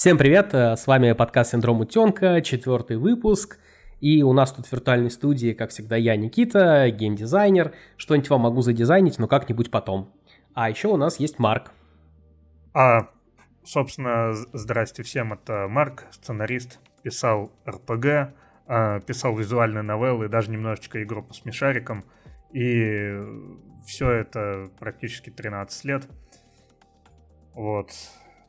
Всем привет, э, с вами подкаст «Синдром утенка», четвертый выпуск. И у нас тут в виртуальной студии, как всегда, я, Никита, геймдизайнер. Что-нибудь вам могу задизайнить, но как-нибудь потом. А еще у нас есть Марк. А, собственно, здрасте всем, это Марк, сценарист, писал РПГ, а, писал визуальные новеллы, даже немножечко игру по смешарикам. И все это практически 13 лет. Вот.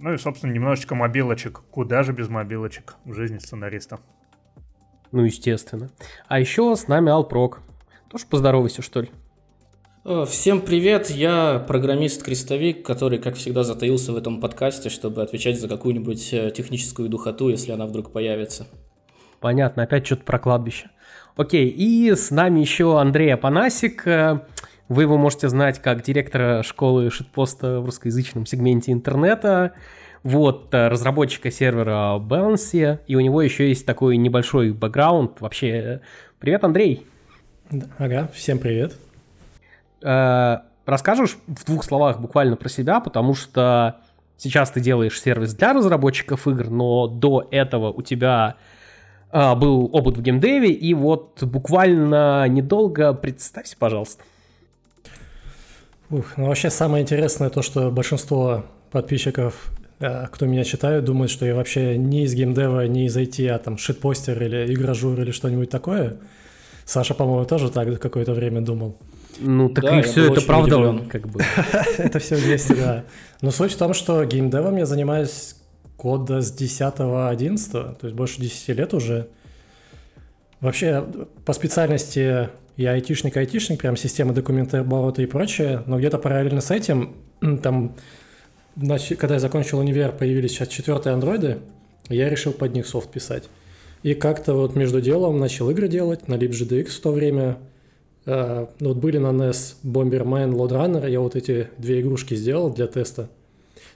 Ну и, собственно, немножечко мобилочек. Куда же без мобилочек в жизни сценариста? Ну, естественно. А еще с нами Алпрок. Тоже поздоровайся, что ли? Э, всем привет, я программист-крестовик, который, как всегда, затаился в этом подкасте, чтобы отвечать за какую-нибудь э, техническую духоту, если она вдруг появится. Понятно, опять что-то про кладбище. Окей, и с нами еще Андрей Апанасик. Э, вы его можете знать как директора школы шитпоста в русскоязычном сегменте интернета, вот, э, разработчика сервера Balance, и у него еще есть такой небольшой бэкграунд. Вообще, привет, Андрей. Ага, всем привет. Э, расскажешь в двух словах буквально про себя, потому что сейчас ты делаешь сервис для разработчиков игр, но до этого у тебя э, был опыт в геймдеве, и вот буквально недолго представься, пожалуйста. Ух, ну вообще самое интересное то, что большинство подписчиков, кто меня читают, думают, что я вообще не из геймдева, не из IT, а там шитпостер или игражур или что-нибудь такое. Саша, по-моему, тоже так какое-то время думал. Ну, так да, и все это правда, удивлен. как бы. это все вместе, да. Но суть в том, что геймдевом я занимаюсь года с 10-11, то есть больше 10 лет уже. Вообще, по специальности я айтишник-айтишник, прям система документооборота и прочее, но где-то параллельно с этим, там, когда я закончил универ, появились сейчас четвертые андроиды, я решил под них софт писать. И как-то вот между делом начал игры делать на LibGDX в то время. Uh, ну, вот были на NES Bomberman, Load Runner, я вот эти две игрушки сделал для теста.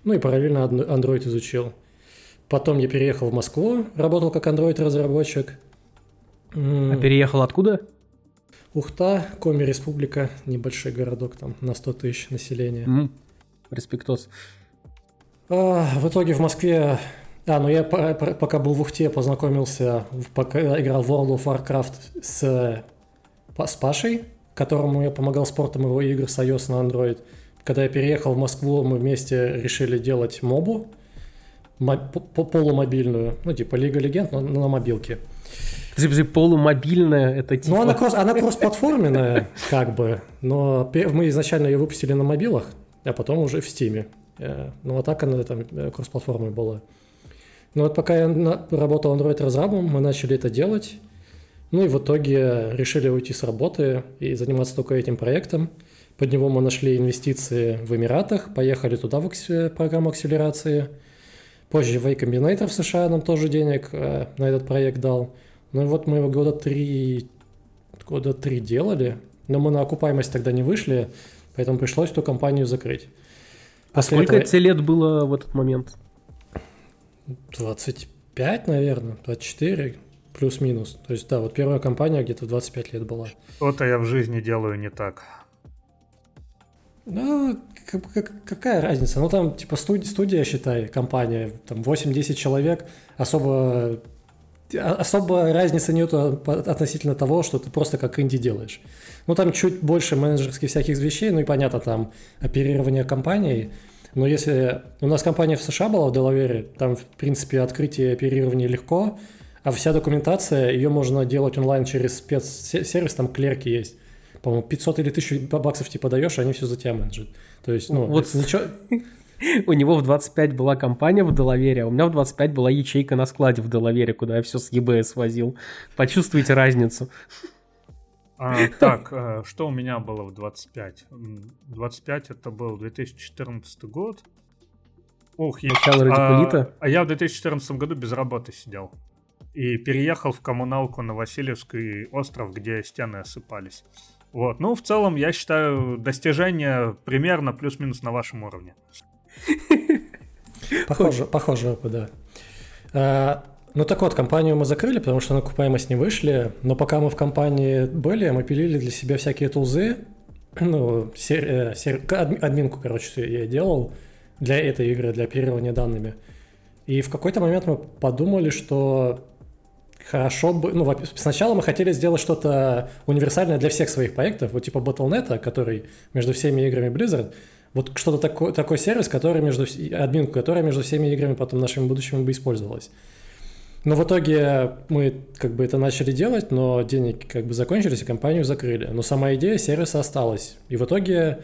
Ну и параллельно Android изучил. Потом я переехал в Москву, работал как Android-разработчик. А переехал откуда? Ухта, Коми Республика, небольшой городок там на 100 тысяч населения. Mm. Респектос. А, в итоге в Москве... А, ну я пока был в Ухте, познакомился, пока играл в World of Warcraft с, с Пашей, которому я помогал спортом его игр с iOS на Android. Когда я переехал в Москву, мы вместе решили делать мобу, полумобильную, ну типа Лига Легенд, но на мобилке. Подожди, полумобильная, это типа... Ну, она, кросс, она кроссплатформенная, как бы, но мы изначально ее выпустили на мобилах, а потом уже в Стиме. Э, ну, а так она там э, кроссплатформой была. Ну, вот пока я работал Android-разрабом, мы начали это делать. Ну и в итоге решили уйти с работы и заниматься только этим проектом. Под него мы нашли инвестиции в Эмиратах, поехали туда в программу акселерации. Позже в Combinator в США нам тоже денег э, на этот проект дал. Ну и вот мы его года три, года три делали, но мы на окупаемость тогда не вышли, поэтому пришлось эту компанию закрыть. А После сколько этого... тебе лет было в этот момент? 25, наверное, 24, плюс-минус. То есть, да, вот первая компания где-то 25 лет была. Что-то я в жизни делаю не так. Ну, какая разница? Ну, там, типа, студия, студия, считай, компания, там 8-10 человек, особо особо разницы нету относительно того, что ты просто как инди делаешь. Ну, там чуть больше менеджерских всяких вещей, ну и понятно, там оперирование компанией. Но если у нас компания в США была, в Делавере, там, в принципе, открытие оперирования легко, а вся документация, ее можно делать онлайн через спецсервис, там клерки есть. По-моему, 500 или 1000 баксов типа даешь, они все за тебя менеджерят. То есть, ну, вот ничего... У него в 25 была компания в Делавере, а у меня в 25 была ячейка на складе в Делавере, куда я все с eBay возил. Почувствуйте разницу. А, так, э, что у меня было в 25? 25 это был 2014 год. Ох, я, а, а я в 2014 году без работы сидел. И переехал в коммуналку на Васильевский остров, где стены осыпались. Вот. Ну, в целом, я считаю, достижение примерно плюс-минус на вашем уровне. Похоже, похоже опыт, да. А, ну так вот, компанию мы закрыли, потому что на окупаемость не вышли, но пока мы в компании были, мы пилили для себя всякие тулзы, ну, сер, э, сер, админку, короче, я делал для этой игры, для оперирования данными. И в какой-то момент мы подумали, что хорошо бы... Ну, сначала мы хотели сделать что-то универсальное для всех своих проектов, вот типа Battle.net, который между всеми играми Blizzard, вот что-то такое, такой сервис, который между... админку, которая между всеми играми потом нашими будущими бы использовалась. Но в итоге мы как бы это начали делать, но денег как бы закончились, и компанию закрыли. Но сама идея сервиса осталась. И в итоге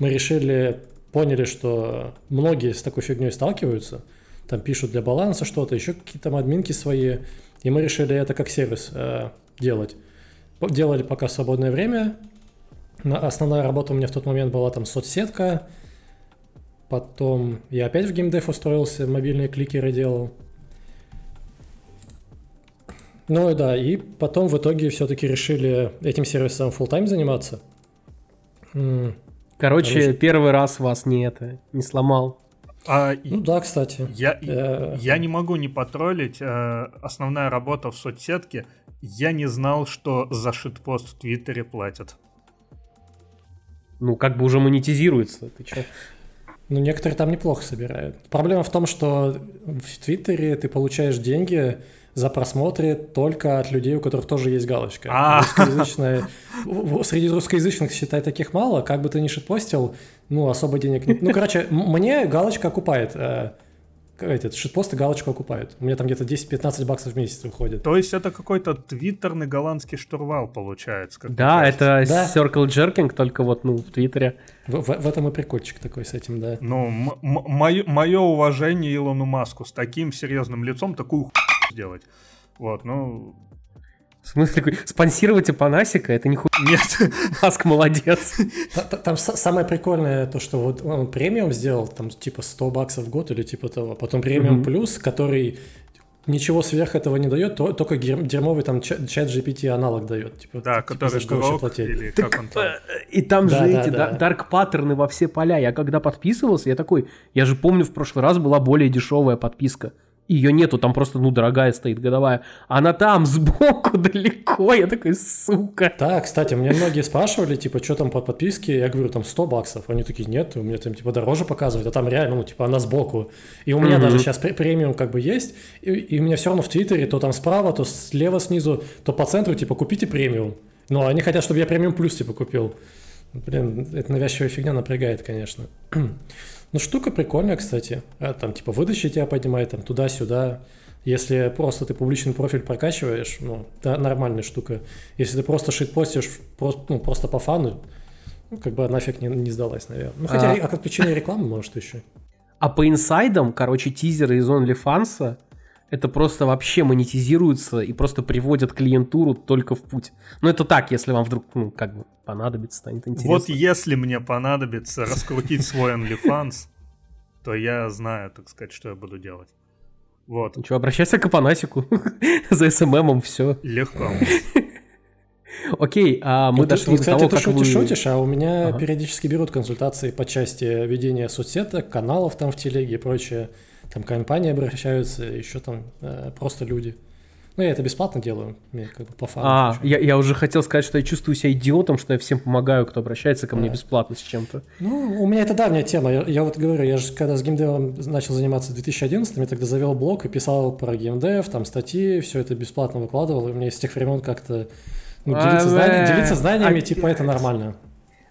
мы решили, поняли, что многие с такой фигней сталкиваются, там пишут для баланса что-то, еще какие-то админки свои, и мы решили это как сервис э, делать. Делали пока свободное время. Основная работа у меня в тот момент была там соцсетка. Потом я опять в геймдев устроился, мобильные кликеры делал. Ну да, и потом в итоге все-таки решили этим сервисом full time заниматься. Короче, Короче, первый раз вас не это, не сломал. А, ну да, кстати. Я, э... я не могу не потроллить. Э, основная работа в соцсетке. Я не знал, что за шитпост в Твиттере платят. Ну, как бы уже монетизируется. Ты чё? Ну, некоторые там неплохо собирают. Проблема в том, что в Твиттере ты получаешь деньги за просмотры только от людей, у которых тоже есть галочка. А. Русскоязычная, среди русскоязычных, считай, таких мало. Как бы ты ни шитпостил, ну, особо денег нет. Ну, короче, мне галочка окупает. Этот шитпосты галочку окупают. У меня там где-то 10-15 баксов в месяц выходит. То есть это какой-то твиттерный голландский штурвал получается? Как да, это да. circle jerking, только вот ну, в твиттере. В, в, в этом и прикольчик такой с этим, да. Ну, мое уважение Илону Маску с таким серьезным лицом такую хуйню сделать. Вот, ну... В смысле, такой, спонсировать Апанасика, это нихуя. Нет. Маск молодец. Там самое прикольное то, что вот он премиум сделал, там типа 100 баксов в год или типа того. Потом премиум плюс, который ничего сверх этого не дает, только дерьмовый там чат GPT аналог дает. Типа, да, типа, который грок или так, как он там. Э, и там да, же да, эти да. дарк паттерны во все поля. Я когда подписывался, я такой, я же помню, в прошлый раз была более дешевая подписка ее нету, там просто, ну, дорогая стоит годовая. Она там, сбоку, далеко. Я такой, сука. Да, кстати, мне многие спрашивали, типа, что там по подписке? Я говорю, там 100 баксов. Они такие, нет, у меня там, типа, дороже показывают. А там реально, ну, типа, она сбоку. И у меня mm-hmm. даже сейчас премиум как бы есть. И, и у меня все равно в Твиттере то там справа, то слева снизу, то по центру, типа, купите премиум. Но они хотят, чтобы я премиум плюс, типа, купил. Блин, это навязчивая фигня напрягает, конечно. Ну, штука прикольная, кстати. А, там, типа, выдача тебя поднимает, там, туда-сюда. Если просто ты публичный профиль прокачиваешь, ну, да, нормальная штука. Если ты просто шитпостишь просто, ну, просто по фану, ну, как бы нафиг не, не сдалась, наверное. Ну, хотя а... отключение рекламы, может, еще. А по инсайдам, короче, тизеры из OnlyFans это просто вообще монетизируется и просто приводят клиентуру только в путь. Ну, это так, если вам вдруг, ну, как бы понадобится, станет интересно. Вот если мне понадобится раскрутить свой OnlyFans, то я знаю, так сказать, что я буду делать. Вот. Ну что, обращайся к Апанасику. За СММом все. Легко. Окей, а мы дошли до того, как ты шутишь, а у меня периодически берут консультации по части ведения соцсеток, каналов там в телеге и прочее там компании обращаются, еще там э, просто люди. Ну, я это бесплатно делаю, мне как бы по фану. А, я, я уже хотел сказать, что я чувствую себя идиотом, что я всем помогаю, кто обращается ко мне бесплатно с чем-то. Ну, у меня это давняя тема. Я, я вот говорю, я же когда с геймдевом начал заниматься в 2011, я тогда завел блог и писал про геймдев, там статьи, все это бесплатно выкладывал, и у меня с тех времен как-то ну, делиться, а, знаниями, делиться знаниями, а, типа, это нормально.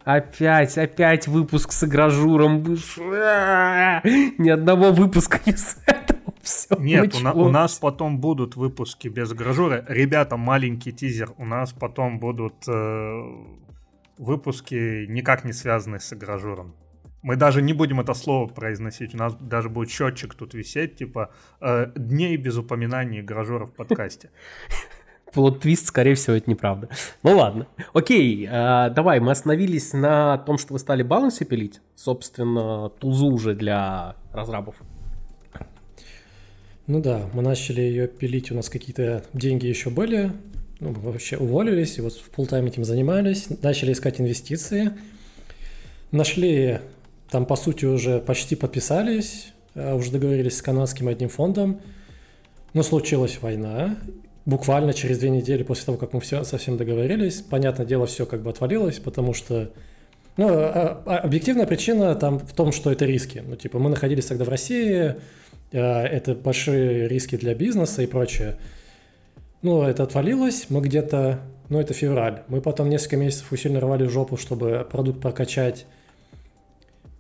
Опять, опять выпуск с игражуром. Ни одного выпуска не с этого. Все, Нет, у, на, у нас потом будут выпуски без гражура. Ребята, маленький тизер. У нас потом будут э, выпуски, никак не связанные с гражуром. Мы даже не будем это слово произносить. У нас даже будет счетчик тут висеть, типа э, дней без упоминаний гражура в подкасте. плод-твист, скорее всего, это неправда. Ну ладно. Окей, э, давай, мы остановились на том, что вы стали балансы пилить. Собственно, тузу уже для разрабов. Ну да, мы начали ее пилить, у нас какие-то деньги еще были, ну, вообще уволились, и вот в полтайм этим занимались, начали искать инвестиции, нашли, там по сути уже почти подписались, а уже договорились с канадским одним фондом, но случилась война, буквально через две недели после того, как мы все совсем договорились, понятное дело, все как бы отвалилось, потому что ну, а, а, объективная причина там в том, что это риски. Ну, типа, мы находились тогда в России, это большие риски для бизнеса и прочее. Ну, это отвалилось, мы где-то, ну, это февраль. Мы потом несколько месяцев усиленно рвали жопу, чтобы продукт прокачать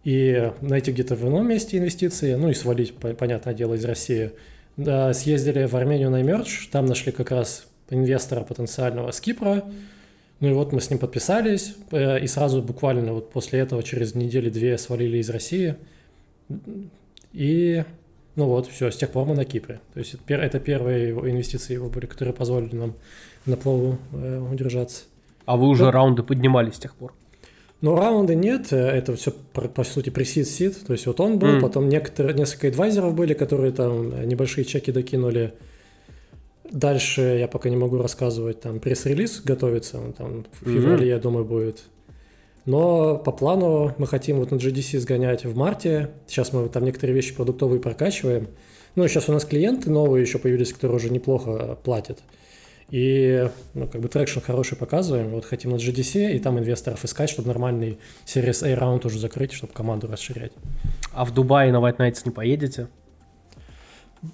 и найти где-то в ином месте инвестиции, ну и свалить, понятное дело, из России. Да, съездили в Армению на Emerge, там нашли как раз инвестора потенциального с Кипра, ну и вот мы с ним подписались, э, и сразу буквально вот после этого через недели-две свалили из России. И ну вот, все, с тех пор мы на Кипре. То есть это первые инвестиции его были, которые позволили нам на плаву э, удержаться. А вы уже да. раунды поднимали с тех пор? Ну, раунды нет, э, это все, по сути, пресид сид. То есть вот он был, mm. потом некоторые, несколько адвайзеров были, которые там небольшие чеки докинули. Дальше я пока не могу рассказывать, там пресс-релиз готовится, он там в феврале, mm-hmm. я думаю, будет. Но по плану мы хотим вот на GDC сгонять в марте. Сейчас мы там некоторые вещи продуктовые прокачиваем. Ну, сейчас у нас клиенты новые еще появились, которые уже неплохо платят. И, ну, как бы traction хороший показываем. Вот хотим на GDC и там инвесторов искать, чтобы нормальный Series A раунд уже закрыть, чтобы команду расширять. А в Дубае на White Nights не поедете?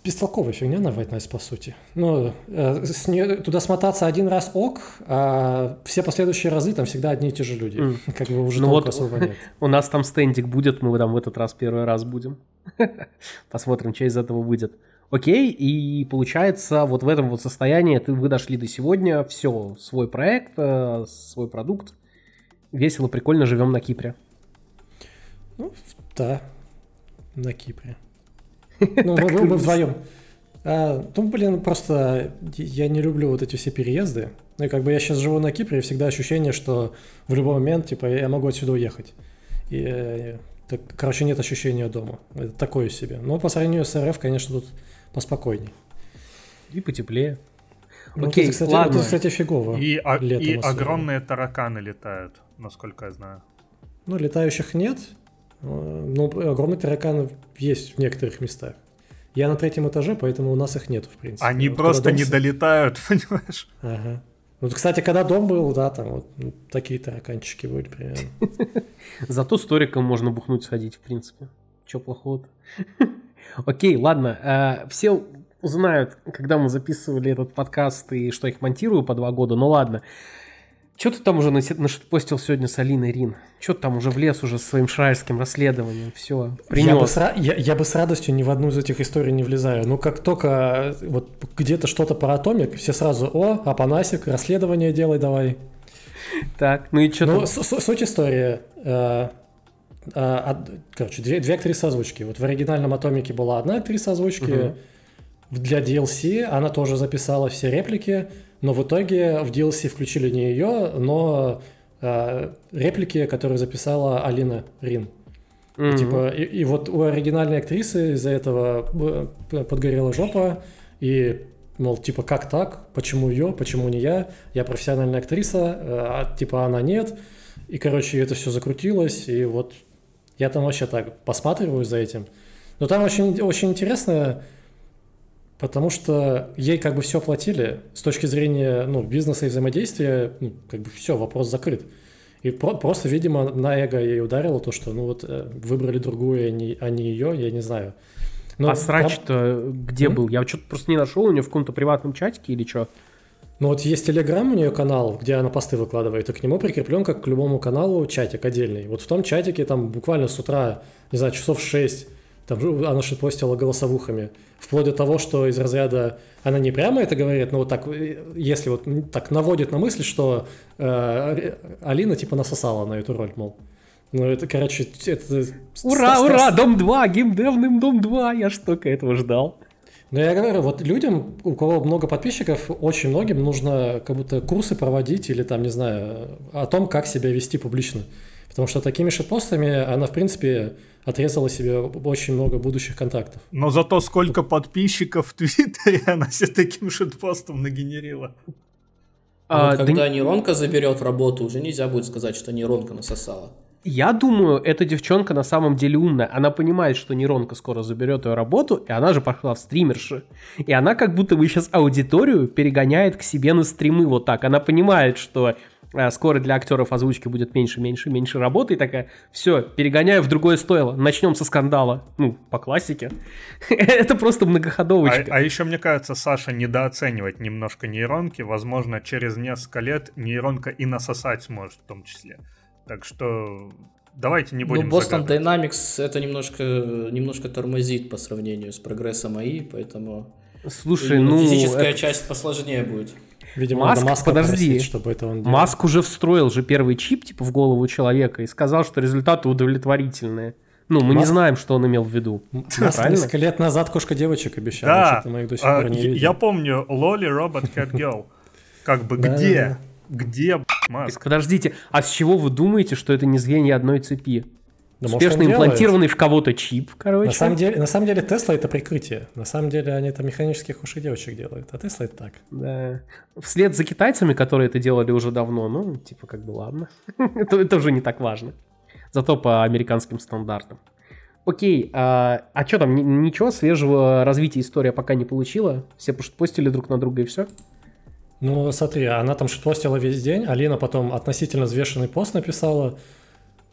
бестолковая фигня на White Nights, по сути. Ну, э, с не, туда смотаться один раз ок, а все последующие разы там всегда одни и те же люди. Mm. Как бы уже ну вот особо нет. У нас там стендик будет, мы там в этот раз первый раз будем. Посмотрим, что из этого выйдет. Окей, и получается, вот в этом вот состоянии ты, вы дошли до сегодня, все, свой проект, э, свой продукт, весело, прикольно живем на Кипре. Ну, да, на Кипре. Ну, мы, вдвоем. А, ну, блин, просто я не люблю вот эти все переезды. Ну, и как бы я сейчас живу на Кипре, и всегда ощущение, что в любой момент, типа, я могу отсюда уехать. И, э, так, короче, нет ощущения дома. Это такое себе. Но по сравнению с РФ, конечно, тут поспокойней. И потеплее. Ну, Окей, это, кстати, ладно. Это, кстати, фигово. И, а, и огромные тараканы летают, насколько я знаю. Ну, летающих нет, ну, огромные тараканы есть в некоторых местах. Я на третьем этаже, поэтому у нас их нет, в принципе. Они вот просто не долетают, понимаешь? Ага. Ну, кстати, когда дом был, да, там вот ну, такие тараканчики были примерно. Зато сториком можно бухнуть сходить, в принципе. Че плохого-то? Окей, ладно. Э, все узнают, когда мы записывали этот подкаст и что их монтирую по два года. Ну ладно. Что ты там уже нашпостил сегодня с Алиной Рин? Что ты там уже влез уже со своим шрайерским расследованием? Все, принес. Я бы, с, я, я бы с радостью ни в одну из этих историй не влезаю. Ну, как только вот где-то что-то про Атомик, все сразу, о, Апанасик, расследование делай давай. Так, ну и что Ну, суть истории. Э, э, короче, две, две актрисы озвучки. Вот в оригинальном Атомике была одна актриса озвучки. Угу. Для DLC она тоже записала все реплики но в итоге в DLC включили не ее, но э, реплики, которые записала Алина Рин. Mm-hmm. И, типа, и, и вот у оригинальной актрисы из-за этого э, подгорела жопа, и, мол, типа, как так? Почему ее? Почему не я? Я профессиональная актриса, э, а типа она нет. И, короче, это все закрутилось, и вот я там вообще так посматриваю за этим. Но там очень, очень интересно, Потому что ей как бы все платили с точки зрения ну, бизнеса и взаимодействия, ну, как бы все, вопрос закрыт. И про- просто, видимо, на эго ей ударило то, что ну вот э, выбрали другую, а не, а не ее, я не знаю. Но а срач-то там... где mm-hmm. был? Я что-то просто не нашел у нее в каком-то приватном чатике или что? Ну вот есть Телеграм у нее канал, где она посты выкладывает, и к нему прикреплен, как к любому каналу, чатик отдельный. Вот в том чатике там буквально с утра, не знаю, часов 6 там она шитпостила голосовухами. Вплоть до того, что из разряда она не прямо это говорит, но вот так, э, если вот так наводит на мысль, что э, Алина типа насосала на эту роль, мол. Ну, это, короче, это... Ура, ст- ура, Дом 2, геймдевным Дом 2, я ж только этого ждал. Ну, я говорю, вот людям, у кого много подписчиков, очень многим нужно как будто курсы проводить или там, не знаю, о том, как себя вести публично. Потому что такими шитпостами она, в принципе, отрезала себе очень много будущих контактов. Но зато сколько подписчиков в Твиттере она себе таким шитпостом нагенерила. А, вот когда да... нейронка заберет работу, уже нельзя будет сказать, что нейронка насосала. Я думаю, эта девчонка на самом деле умная. Она понимает, что нейронка скоро заберет ее работу, и она же пошла в стримерши. И она как будто бы сейчас аудиторию перегоняет к себе на стримы вот так. Она понимает, что э, скоро для актеров озвучки будет меньше, меньше, меньше работы, и такая, все, перегоняю в другое стойло, начнем со скандала. Ну, по классике. Это просто многоходовочка. А, а еще, мне кажется, Саша недооценивает немножко нейронки. Возможно, через несколько лет нейронка и насосать сможет в том числе. Так что давайте не будем Ну, Boston Dynamics это немножко, немножко тормозит по сравнению с прогрессом АИ, поэтому... Слушай, ну... Физическая это... часть посложнее будет. Видимо, Маск, Маска подожди, просить, чтобы это он делал. Маск уже встроил же первый чип типа в голову человека и сказал, что результаты удовлетворительные. Ну, мы Маск... не знаем, что он имел в виду. Несколько лет назад кошка девочек обещала, да. что мы их до сих пор а, не видим. Я помню Лоли, Робот, Cat Girl. Как бы где? Где Маск? Подождите, а с чего вы думаете, что это не звенья одной цепи? Да, Успешно может, имплантированный в кого-то чип, короче. На самом, деле, на самом деле Тесла это прикрытие. На самом деле они это механических ушей девочек делают, а Тесла это так. Да. Вслед за китайцами, которые это делали уже давно, ну, типа, как бы ладно. это, это уже не так важно. Зато по американским стандартам. Окей, а, а что там, ничего свежего развития история пока не получила? Все постили друг на друга и все? Ну, смотри, она там шитпостила весь день, Алина потом относительно взвешенный пост написала,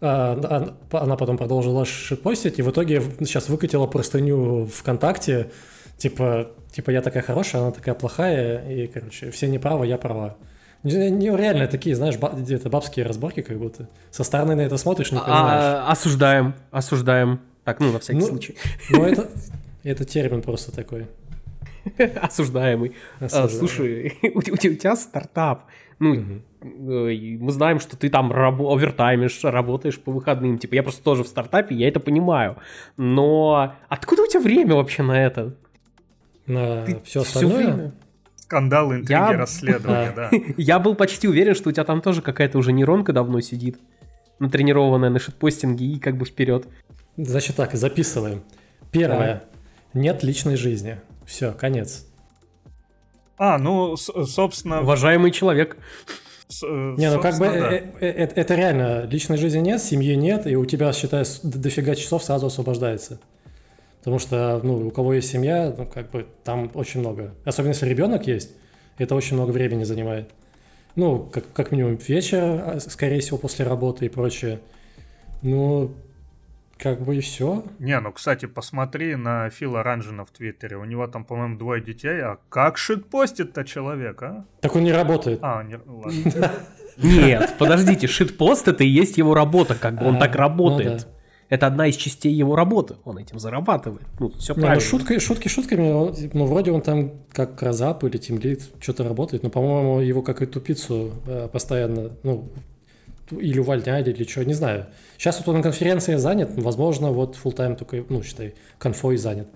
а, она потом продолжила шитпостить, и в итоге сейчас выкатила простыню ВКонтакте, типа, типа я такая хорошая, она такая плохая, и, короче, все неправы, я права. Не, не, реально такие, знаешь, где-то бабские разборки как будто. Со стороны на это смотришь, не а, понимаешь. А, осуждаем, осуждаем. Так, ну, на всякий ну, случай. Ну, это, это термин просто такой. Осуждаемый. А, слушай, у, тебя стартап. Ну, мы знаем, что ты там овертаймишь, работаешь по выходным. Типа, я просто тоже в стартапе, я это понимаю. Но откуда у тебя время вообще на это? На все остальное? Скандалы, интриги, я... расследования, да. Я был почти уверен, что у тебя там тоже какая-то уже нейронка давно сидит, натренированная на шитпостинге и как бы вперед. Значит так, записываем. Первое. Нет личной жизни. Все, конец. А, ну, собственно... Уважаемый человек. С, э, не, ну как бы да. э, э, э, это реально, личной жизни нет, семьи нет, и у тебя, считай, дофига часов сразу освобождается. Потому что, ну, у кого есть семья, ну, как бы там очень много. Особенно если ребенок есть, это очень много времени занимает. Ну, как, как минимум вечер, а, скорее всего, после работы и прочее. Ну, как бы и все. Не, ну, кстати, посмотри на Фила Ранжина в Твиттере. У него там, по-моему, двое детей. А как шитпостит-то человек, а? Так он не работает. А, не, ладно. Нет, подождите, шитпост это и есть его работа, как бы он а, так ну работает. Это одна из частей его работы. Он этим зарабатывает. Ну, все правильно. Ну, шутки, шутки шутками. Ну, вроде он там как разап или тимлит что-то работает. Но, по-моему, его как и тупицу э, постоянно, ну, или увольняли, или что, не знаю. Сейчас вот он на конференции занят, возможно, вот full time только, ну, считай, конфой занят.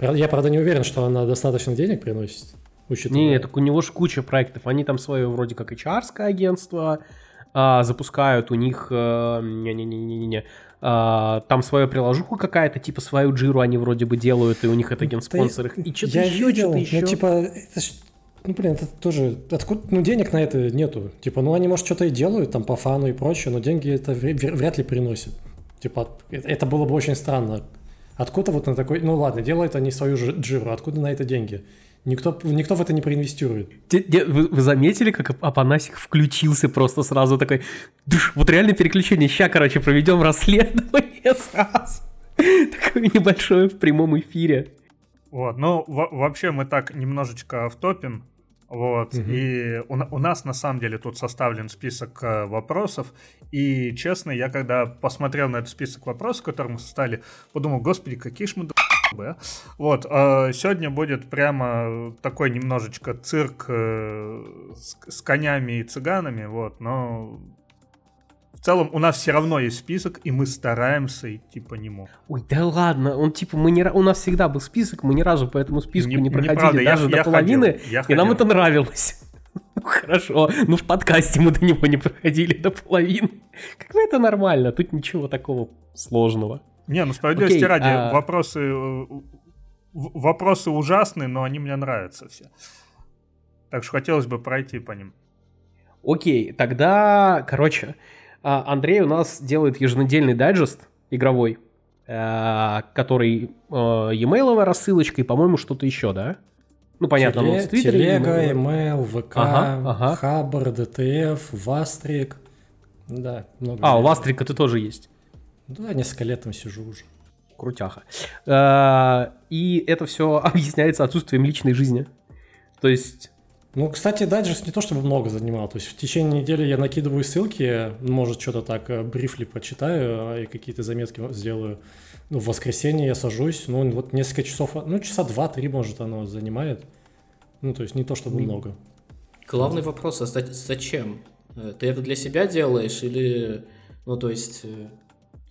Я, правда, не уверен, что она достаточно денег приносит. Учитывая... Не, так у него же куча проектов. Они там свое вроде как hr агентство а, запускают, у них... А, не-не-не-не-не. А, там свою приложуху какая-то, типа свою джиру они вроде бы делают, и у них это генспонсор. И что-то еще, что-то еще. Ну, типа, это ж ну, блин, это тоже... Откуда, ну, денег на это нету. Типа, ну, они, может, что-то и делают, там, по фану и прочее, но деньги это вряд ли приносят. Типа, это было бы очень странно. Откуда вот на такой... Ну, ладно, делают они свою джиру, откуда на это деньги? Никто, никто в это не проинвестирует. Вы, вы заметили, как Апанасик включился просто сразу такой... Душ, вот реально переключение. Ща, короче, проведем расследование сразу. Такое небольшое в прямом эфире. Вот, ну, вообще мы так немножечко втопим. Вот, угу. и у, у нас на самом деле тут составлен список э, вопросов, и честно, я когда посмотрел на этот список вопросов, которые мы составили, подумал, господи, какие ж мы да? Вот, э, сегодня будет прямо такой немножечко цирк э, с, с конями и цыганами, вот, но целом у нас все равно есть список, и мы стараемся идти по нему. Ой, да ладно, он типа мы не у нас всегда был список, мы ни разу по этому списку не, не проходили неправда, даже я, до я половины, ходил, я и ходил. нам это нравилось. Ну хорошо, ну в подкасте мы до него не проходили до половины. Как бы это нормально, тут ничего такого сложного. Не, ну справедливости Окей, ради, а... вопросы э, вопросы ужасные, но они мне нравятся все. Так что хотелось бы пройти по ним. Окей, тогда, короче, Андрей у нас делает еженедельный дайджест игровой, э, который э, e-mail рассылочка и, по-моему, что-то еще, да? Ну, понятно, Теле, в Твиттере. Телега, email, ВК, ага, ага. Хабр, ДТФ, Вастрик. Да, много. А, у Вастрика ты тоже есть? Да, несколько лет там сижу уже. Крутяха. А, и это все объясняется отсутствием личной жизни. То есть ну, кстати, дайджест не то чтобы много занимал. То есть в течение недели я накидываю ссылки, может, что-то так э, брифли почитаю а, и какие-то заметки сделаю. Ну, в воскресенье я сажусь, ну, вот несколько часов, ну, часа два-три, может, оно занимает. Ну, то есть не то чтобы много. Главный вопрос, а зачем? Э, ты это для себя делаешь или, ну, то есть, э,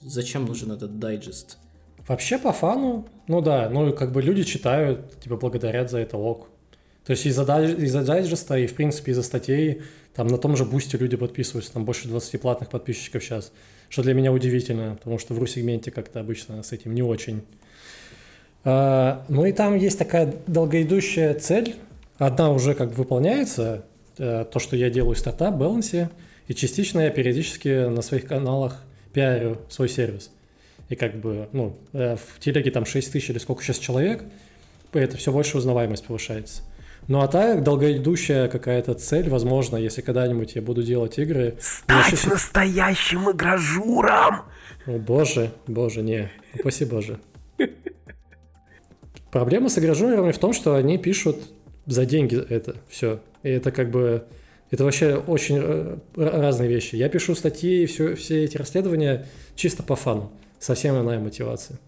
зачем нужен этот дайджест? Вообще по фану, ну да, ну, как бы люди читают, тебя благодарят за это ок. То есть из-за, из-за дайджеста и, в принципе, из-за статей, там на том же бусте люди подписываются, там больше 20 платных подписчиков сейчас, что для меня удивительно, потому что в ру-сегменте как-то обычно с этим не очень. А, ну и там есть такая долгоидущая цель, одна уже как бы выполняется, э, то, что я делаю стартап, балансе, и частично я периодически на своих каналах пиарю свой сервис. И как бы, ну, э, в телеге там 6 тысяч или сколько сейчас человек, это все больше узнаваемость повышается. Ну а так, долгоидущая какая-то цель, возможно, если когда-нибудь я буду делать игры... Стать еще... настоящим игражуром! О, боже, боже, не. Упаси боже. Проблема с игражурами в том, что они пишут за деньги это все. И это как бы... Это вообще очень э, разные вещи. Я пишу статьи и все, все эти расследования чисто по фану. Совсем иная мотивация.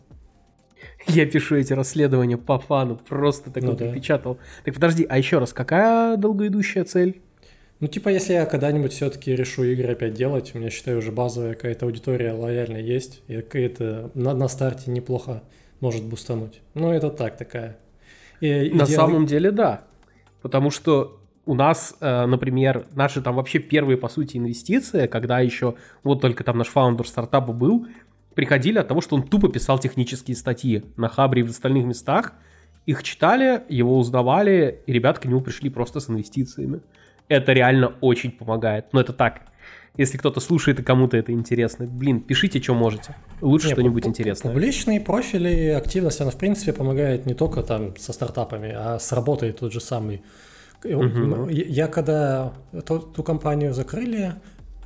Я пишу эти расследования по фану, просто так ну, да. печатал. Так подожди, а еще раз, какая долгоидущая цель? Ну, типа, если я когда-нибудь все-таки решу игры опять делать, у меня, считаю, уже базовая какая-то аудитория лояльная есть, и это на, на старте неплохо может бустануть. Ну, это так, такая. И, на идея... самом деле, да. Потому что у нас, э, например, наши там вообще первые, по сути, инвестиции, когда еще вот только там наш фаундер стартапа был, приходили от того, что он тупо писал технические статьи на Хабре и в остальных местах. Их читали, его узнавали, и ребят к нему пришли просто с инвестициями. Это реально очень помогает. Но это так. Если кто-то слушает и кому-то это интересно, блин, пишите, что можете. Лучше что-нибудь интересное. Публичные профили активность, она в принципе помогает не только там со стартапами, а с работой тот же самый. Угу. Я когда ту, ту компанию закрыли,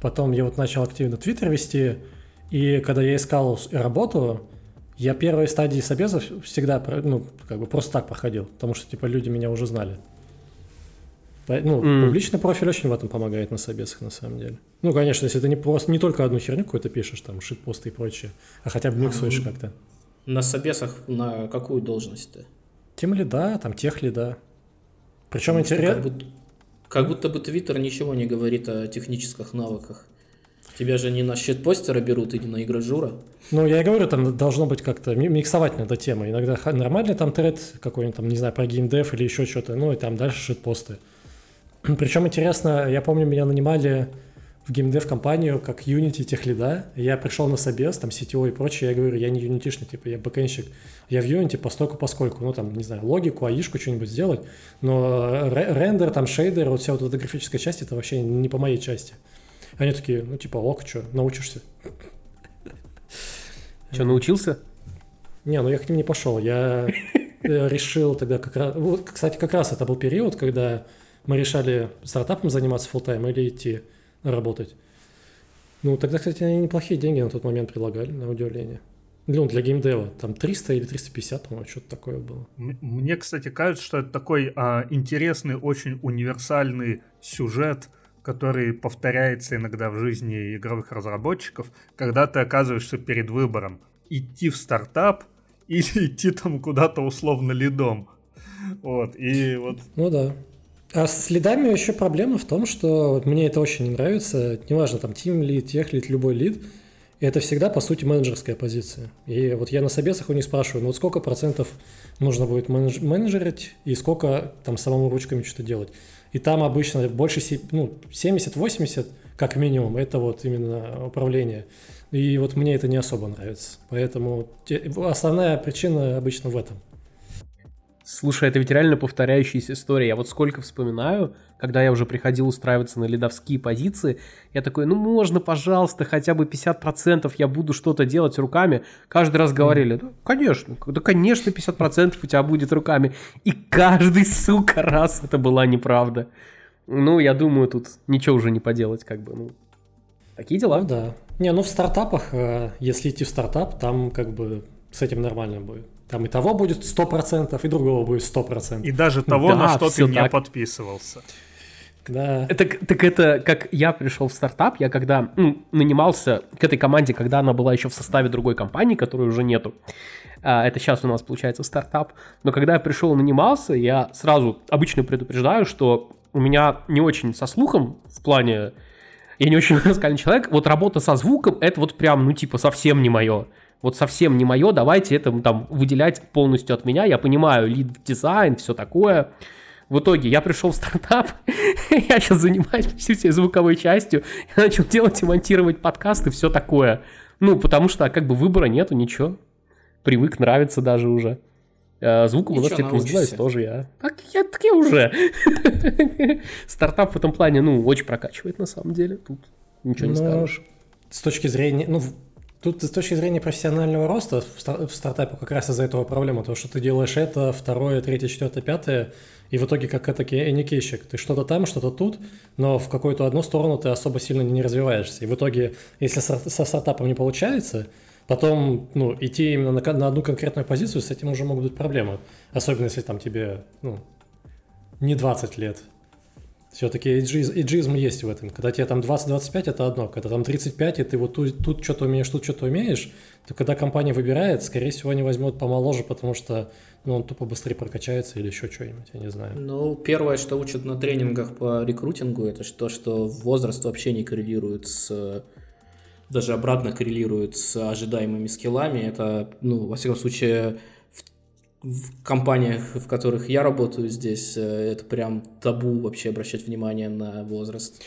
потом я вот начал активно Твиттер вести, и когда я искал работу, я первые стадии собесов всегда, ну, как бы просто так проходил, потому что, типа, люди меня уже знали. Ну, mm. публичный профиль очень в этом помогает на собесах, на самом деле. Ну, конечно, если ты не просто не только одну херню какую-то пишешь, там, шитпосты и прочее, а хотя бы миксуешь mm. как-то. На собесах на какую должность-то? Тем лида, там, тех лида. Причем интересно... Как будто, как будто бы Твиттер ничего не говорит о технических навыках. Тебя же не на щитпостера берут или на игражура. Ну, я и говорю, там должно быть как-то миксовать надо тему. Иногда нормальный там тред какой-нибудь, там, не знаю, про геймдев или еще что-то, ну, и там дальше шитпосты. Причем интересно, я помню, меня нанимали в геймдев компанию как Unity техлида. Я пришел на собес, там CTO и прочее, я говорю, я не юнитишный, типа, я бэкэнщик. Я в Unity постольку поскольку, ну, там, не знаю, логику, аишку что-нибудь сделать, но рендер, там, шейдер, вот вся вот эта графическая часть, это вообще не по моей части. Они такие, ну типа, ок, что, научишься. Что, научился? Не, ну я к ним не пошел. Я решил тогда как раз... Вот, кстати, как раз это был период, когда мы решали стартапом заниматься full time или идти работать. Ну, тогда, кстати, они неплохие деньги на тот момент предлагали, на удивление. Ну, для геймдева. Там 300 или 350, по-моему, что-то такое было. Мне, кстати, кажется, что это такой а, интересный, очень универсальный сюжет – который повторяется иногда в жизни игровых разработчиков, когда ты оказываешься перед выбором идти в стартап или идти там куда-то условно лидом. Вот, и вот... Ну да. А с лидами еще проблема в том, что вот мне это очень не нравится, неважно, там, тим лид, тех лид, любой лид, это всегда, по сути, менеджерская позиция. И вот я на собесах у них спрашиваю, ну вот сколько процентов нужно будет менедж- менеджерить и сколько там самому ручками что-то делать. И там обычно больше ну, 70-80, как минимум, это вот именно управление. И вот мне это не особо нравится. Поэтому основная причина обычно в этом. Слушай, это ведь реально повторяющаяся история. Я вот сколько вспоминаю, когда я уже приходил устраиваться на лидовские позиции, я такой, ну можно, пожалуйста, хотя бы 50% я буду что-то делать руками. Каждый раз говорили, да, конечно, да, конечно, 50% у тебя будет руками. И каждый, сука, раз это была неправда. Ну, я думаю, тут ничего уже не поделать, как бы, ну, такие дела. Ну, да. Не, ну в стартапах, э, если идти в стартап, там как бы с этим нормально будет. Там и того будет 100%, и другого будет 100%. И даже того, да, на что ты не подписывался. Да. Так, так это как я пришел в стартап, я когда ну, нанимался к этой команде, когда она была еще в составе другой компании, которой уже нету. А, это сейчас у нас получается стартап. Но когда я пришел и нанимался, я сразу обычно предупреждаю, что у меня не очень со слухом в плане... Я не очень музыкальный человек. Вот работа со звуком, это вот прям, ну, типа, совсем не мое вот совсем не мое, давайте это там выделять полностью от меня. Я понимаю, лид-дизайн, все такое. В итоге я пришел в стартап, я сейчас занимаюсь почти всей звуковой частью, я начал делать и монтировать подкасты, все такое. Ну, потому что как бы выбора нету, ничего. Привык, нравится даже уже. А, звуком у нас теперь занимаюсь тоже я. Так я, так я уже. Стартап в этом плане, ну, очень прокачивает на самом деле. Тут ничего не скажешь. С точки зрения, ну, Тут с точки зрения профессионального роста в, стар- в стартапе как раз из-за этого проблема, то, что ты делаешь это, второе, третье, четвертое, пятое, и в итоге как это эникейщик. Ты что-то там, что-то тут, но в какую-то одну сторону ты особо сильно не развиваешься. И в итоге, если со стартапом не получается, потом ну, идти именно на, на одну конкретную позицию, с этим уже могут быть проблемы. Особенно если там тебе ну, не 20 лет, все-таки эйджизм есть в этом. Когда тебе там 20-25, это одно. Когда там 35, и ты вот тут, тут что-то умеешь, тут что-то умеешь, то когда компания выбирает, скорее всего, они возьмут помоложе, потому что ну, он тупо быстрее прокачается или еще что-нибудь, я не знаю. Ну, первое, что учат на тренингах по рекрутингу, это то, что возраст вообще не коррелирует с даже обратно коррелирует с ожидаемыми скиллами. Это, ну, во всяком случае, в компаниях, в которых я работаю здесь, э, это прям табу вообще обращать внимание на возраст.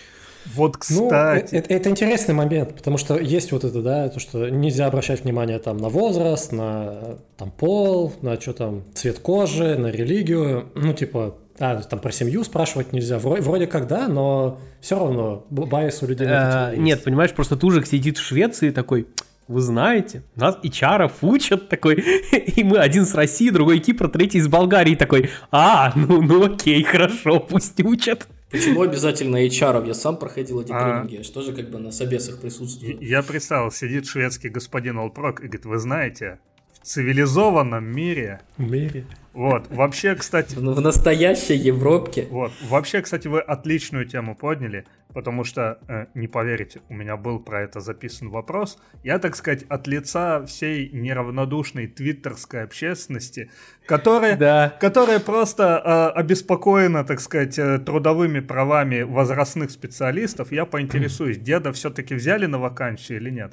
Вот, ну, кстати. Ну, это, это интересный момент, потому что есть вот это, да, то, что нельзя обращать внимание там на возраст, на там пол, на что там, цвет кожи, на религию, ну, типа, а, там про семью спрашивать нельзя. Вроде, вроде как да, но все равно байс у людей. А, нет, понимаешь, просто Тужик сидит в Швеции такой, вы знаете, нас и чаров учат такой, и мы один с России, другой Кипр, третий из Болгарии такой, а, ну, ну окей, хорошо, пусть учат. Почему обязательно HR? Я сам проходил эти а... тренинги, я же как бы на собесах присутствую. Я представил, сидит шведский господин Олпрок и говорит, вы знаете, в цивилизованном мире... Мире? Вот, вообще, кстати... В настоящей Европе. Вот, вообще, кстати, вы отличную тему подняли, потому что, э, не поверите, у меня был про это записан вопрос. Я, так сказать, от лица всей неравнодушной твиттерской общественности, которая, да. которая просто э, обеспокоена, так сказать, э, трудовыми правами возрастных специалистов, я поинтересуюсь, деда все-таки взяли на вакансию или нет?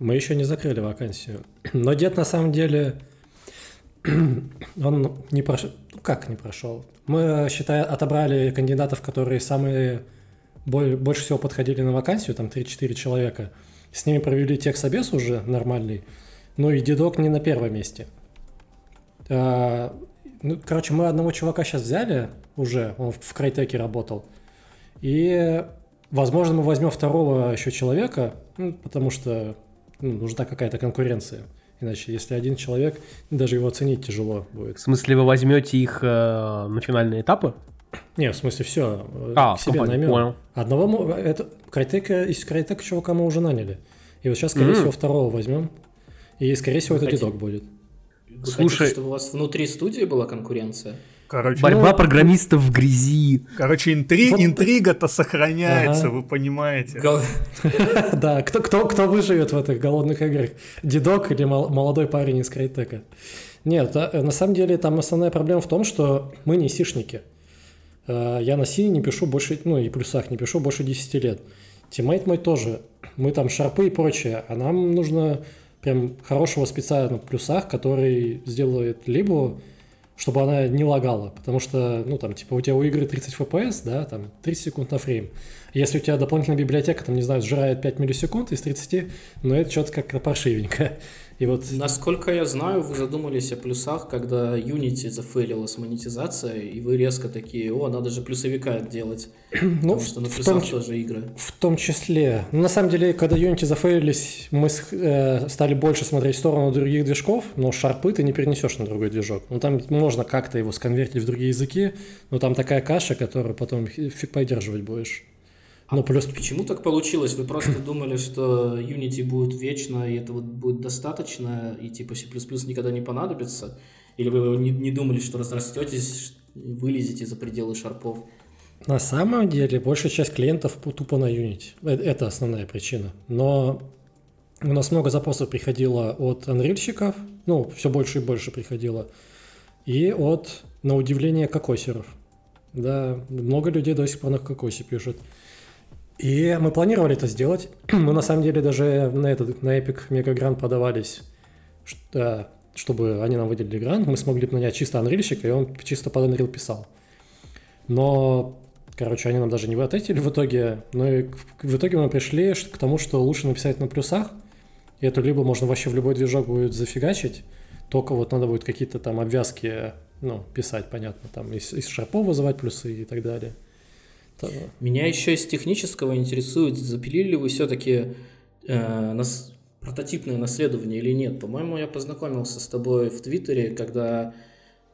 Мы еще не закрыли вакансию. Но дед на самом деле он не прошел. Ну, как не прошел? Мы, считай, отобрали кандидатов, которые самые больше всего подходили на вакансию, там 3-4 человека. С ними провели техсобес уже нормальный. Ну и дедок не на первом месте. А, ну, короче, мы одного чувака сейчас взяли уже, он в Крайтеке работал. И, возможно, мы возьмем второго еще человека, ну, потому что ну, нужна какая-то конкуренция. Иначе, если один человек, даже его оценить тяжело будет. В смысле, вы возьмете их э, на финальные этапы? Не, в смысле, все, э, а, к себе наймем. Понял. Одного, это, Крайтека, из Крайтека чувака мы уже наняли. И вот сейчас, скорее mm-hmm. всего, второго возьмем. И, скорее всего, Вы это дедок будет. Вы Слушай, хотите, чтобы у вас внутри студии была конкуренция? Короче, Борьба ну, программистов в грязи. Короче, интри... вот... интрига-то сохраняется, ага. вы понимаете. Да, кто, кто, кто выживет в этих голодных играх? Дедок или молодой парень из Крайтека? Нет, на самом деле там основная проблема в том, что мы не сишники. Э, я на сине не пишу больше, ну и плюсах не пишу больше 10 лет. Тиммейт мой тоже. Мы там шарпы и прочее, а нам нужно прям хорошего спеца на плюсах, который сделает либо чтобы она не лагала, потому что, ну, там, типа, у тебя у игры 30 FPS, да, там, 30 секунд на фрейм. Если у тебя дополнительная библиотека, там, не знаю, сжирает 5 миллисекунд из 30, ну, это что-то как-то паршивенько. И вот... Насколько я знаю, вы задумались о плюсах, когда Unity зафейлила с монетизацией, и вы резко такие, о, надо же плюсовика делать, ну, потому что на плюсах том, тоже игры. В том числе. Ну, на самом деле, когда Unity зафейлились, мы э, стали больше смотреть в сторону других движков, но шарпы ты не перенесешь на другой движок. Ну, там можно как-то его сконвертить в другие языки, но там такая каша, которую потом фиг поддерживать будешь. Ну, плюс... Почему так получилось? Вы просто думали, что Unity будет вечно, и это вот будет достаточно, и типа C++ никогда не понадобится? Или вы не, не думали, что разрастетесь, вылезете за пределы шарпов? На самом деле, большая часть клиентов тупо на Unity. Э, это основная причина. Но у нас много запросов приходило от анрильщиков, ну, все больше и больше приходило, и от, на удивление, кокосеров. Да, много людей до сих пор на кокосе пишут. И мы планировали это сделать. мы на самом деле даже на этот на Epic Mega Grant подавались, что, чтобы они нам выделили грант. Мы смогли нанять чисто анрильщика, и он чисто под Unreal писал. Но, короче, они нам даже не ответили в итоге. Но и в итоге мы пришли к тому, что лучше написать на плюсах. И это либо можно вообще в любой движок будет зафигачить, только вот надо будет какие-то там обвязки ну, писать, понятно, там из, из шарпов вызывать плюсы и так далее. Меня еще из технического интересует, запилили ли вы все-таки э, нас, прототипное наследование или нет. По-моему, я познакомился с тобой в Твиттере, когда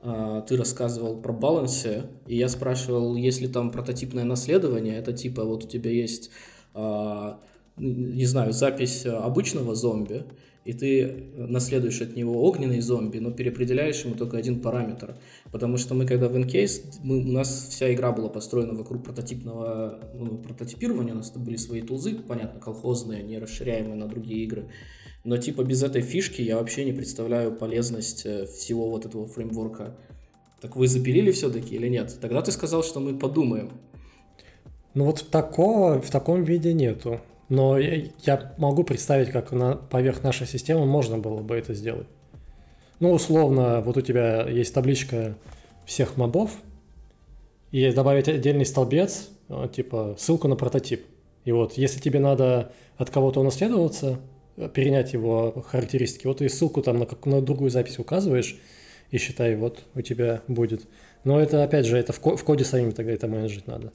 э, ты рассказывал про балансе, и я спрашивал, есть ли там прототипное наследование. Это типа вот у тебя есть, э, не знаю, запись обычного зомби, и ты наследуешь от него огненный зомби, но переопределяешь ему только один параметр. Потому что мы, когда в Encase, мы, у нас вся игра была построена вокруг прототипного ну, прототипирования, у нас были свои тулзы, понятно, колхозные, не расширяемые на другие игры. Но типа без этой фишки я вообще не представляю полезность э, всего вот этого фреймворка. Так вы запилили все-таки или нет? Тогда ты сказал, что мы подумаем. Ну вот такого в таком виде нету. Но я могу представить, как на, поверх нашей системы можно было бы это сделать. Ну, условно, вот у тебя есть табличка всех мобов, и добавить отдельный столбец, э, типа ссылку на прототип. И вот, если тебе надо от кого-то унаследоваться, э, перенять его характеристики, вот и ссылку там на, как, на другую запись указываешь, и считай, вот у тебя будет. Но это, опять же, это в, ко- в коде самим тогда это менеджить надо.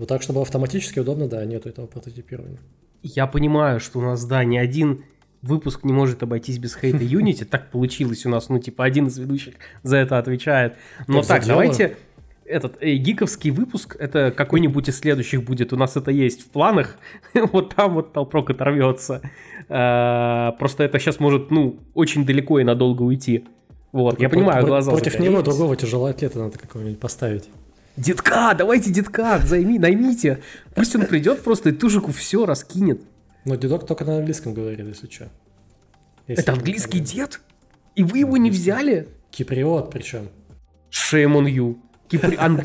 Вот так, чтобы автоматически удобно, да, нету этого прототипирования. Я понимаю, что у нас, да, ни один выпуск не может обойтись без хейта Unity. Так получилось у нас, ну, типа, один из ведущих за это отвечает. Но так, давайте этот э, гиковский выпуск, это какой-нибудь из следующих будет. У нас это есть в планах. вот там вот толпрок оторвется. А, просто это сейчас может, ну, очень далеко и надолго уйти. Вот, я понимаю, глаза Против него другого тяжелого атлета надо какого-нибудь поставить. Детка, давайте детка, займи, наймите. Пусть он придет просто и тужику все раскинет. Но дедок только на английском говорит, если что. Если Это английский дед? И вы его не взяли? Киприот причем. Shame on you. Кипри... Ан...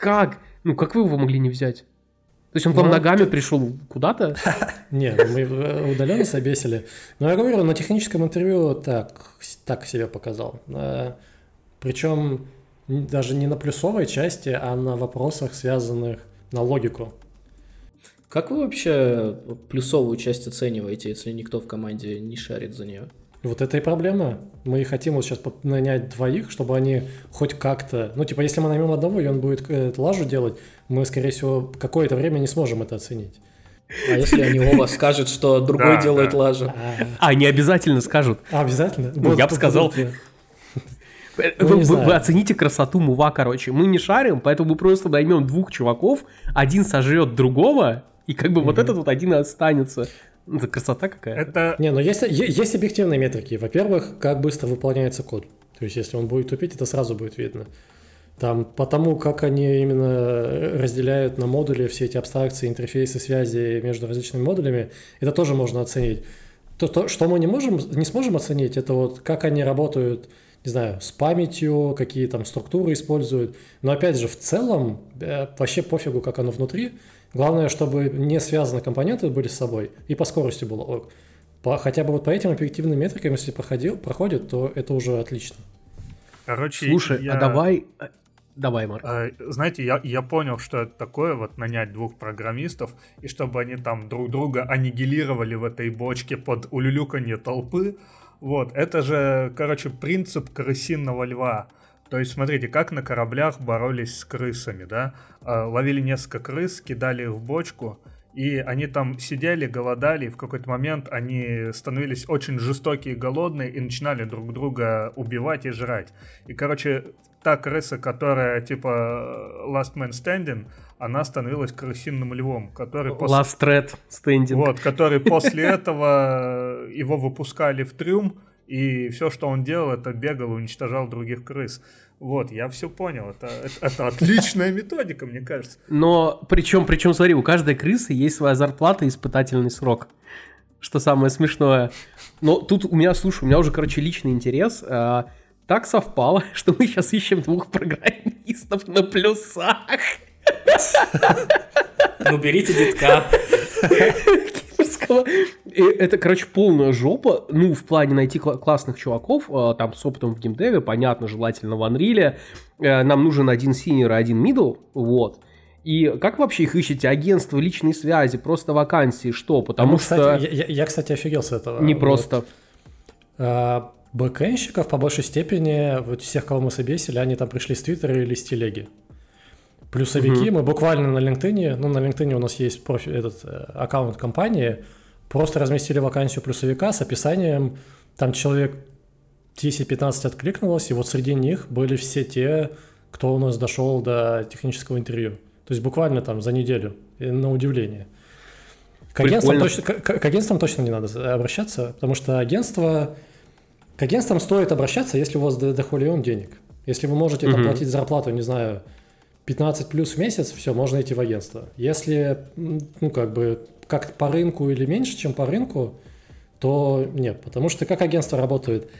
Как? Ну, как вы его могли не взять? То есть он к вам ну, ногами пришел куда-то? Нет, мы удаленно собесили. Но я говорю, на техническом интервью так, так себя показал. Причем даже не на плюсовой части, а на вопросах, связанных на логику. Как вы вообще плюсовую часть оцениваете, если никто в команде не шарит за нее? Вот это и проблема. Мы хотим вот сейчас нанять двоих, чтобы они хоть как-то... Ну, типа, если мы наймем одного, и он будет э, лажу делать, мы, скорее всего, какое-то время не сможем это оценить. А если они оба скажут, что другой делает лажу? А, они обязательно скажут. А, обязательно? Ну, я бы сказал, Э, ну, вы, вы, вы оцените красоту мува, короче. Мы не шарим, поэтому мы просто наймем двух чуваков, один сожрет другого, и как бы mm-hmm. вот этот вот один останется. Ну, это красота какая. Это... Не, но есть, есть объективные метрики. Во-первых, как быстро выполняется код. То есть, если он будет тупить, это сразу будет видно. Там, потому как они именно разделяют на модули все эти абстракции, интерфейсы, связи между различными модулями, это тоже можно оценить. То, то, что мы не можем, не сможем оценить, это вот как они работают не знаю, с памятью, какие там структуры используют. Но опять же, в целом, э, вообще пофигу, как оно внутри. Главное, чтобы не связаны компоненты были с собой, и по скорости было ок. По, хотя бы вот по этим объективным метрикам, если проходил, проходит, то это уже отлично. Короче, Слушай, а я... а давай... Давай, Марк. А, знаете, я, я понял, что это такое, вот нанять двух программистов, и чтобы они там друг друга аннигилировали в этой бочке под улюлюканье толпы. Вот, это же, короче, принцип крысиного льва. То есть, смотрите, как на кораблях боролись с крысами, да? А, ловили несколько крыс, кидали их в бочку, и они там сидели, голодали, и в какой-то момент они становились очень жестокие и голодные и начинали друг друга убивать и жрать. И, короче, та крыса, которая типа Last Man Standing, она становилась крысиным львом, который после... Last Thread Standing. Вот, который после этого его выпускали в трюм, и все, что он делал, это бегал и уничтожал других крыс. Вот, я все понял. Это, это, это отличная методика, мне кажется. Но причем, причем, смотри, у каждой крысы есть своя зарплата и испытательный срок. Что самое смешное. Но тут у меня, слушай, у меня уже, короче, личный интерес. А, так совпало, что мы сейчас ищем двух программистов на плюсах. Ну, берите детка. Это, короче, полная жопа. Ну, в плане найти классных чуваков, а, там, с опытом в геймдеве, понятно, желательно в Unreal. Э, нам нужен один senior и один middle, вот. И как вообще их ищете? Агентство личной связи, просто вакансии, что? Потому ну, что... Кстати, я, я, кстати, офигел с этого. Не вот. просто. А, бэкэнщиков по большей степени, вот всех, кого мы собесили, они там пришли с Твиттера или с телеги. Плюсовики, угу. мы буквально на LinkedIn, ну на LinkedIn у нас есть профиль, этот э, аккаунт компании, просто разместили вакансию плюсовика с описанием, там человек 10-15 откликнулось, и вот среди них были все те, кто у нас дошел до технического интервью. То есть буквально там за неделю, на удивление. К агентствам, точно, к, к агентствам точно не надо обращаться, потому что агентство к агентствам стоит обращаться, если у вас дохолион денег. Если вы можете там, платить зарплату, не знаю, 15 плюс в месяц, все, можно идти в агентство. Если, ну, как бы, как по рынку или меньше, чем по рынку, то нет, потому что как агентство работает?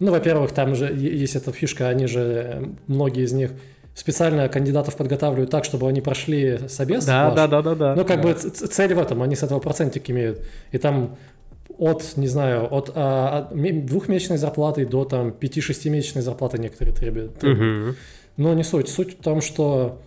Ну, во-первых, там же есть эта фишка, они же, многие из них специально кандидатов подготавливают так, чтобы они прошли собес. Да, ваш. да, да, да, да. Ну, как да. бы цель в этом, они с этого процентик имеют. И там от, не знаю, от, а, от двухмесячной зарплаты до там 5-6-месячной зарплаты некоторые требуют. Угу. Но не суть. Суть в том, что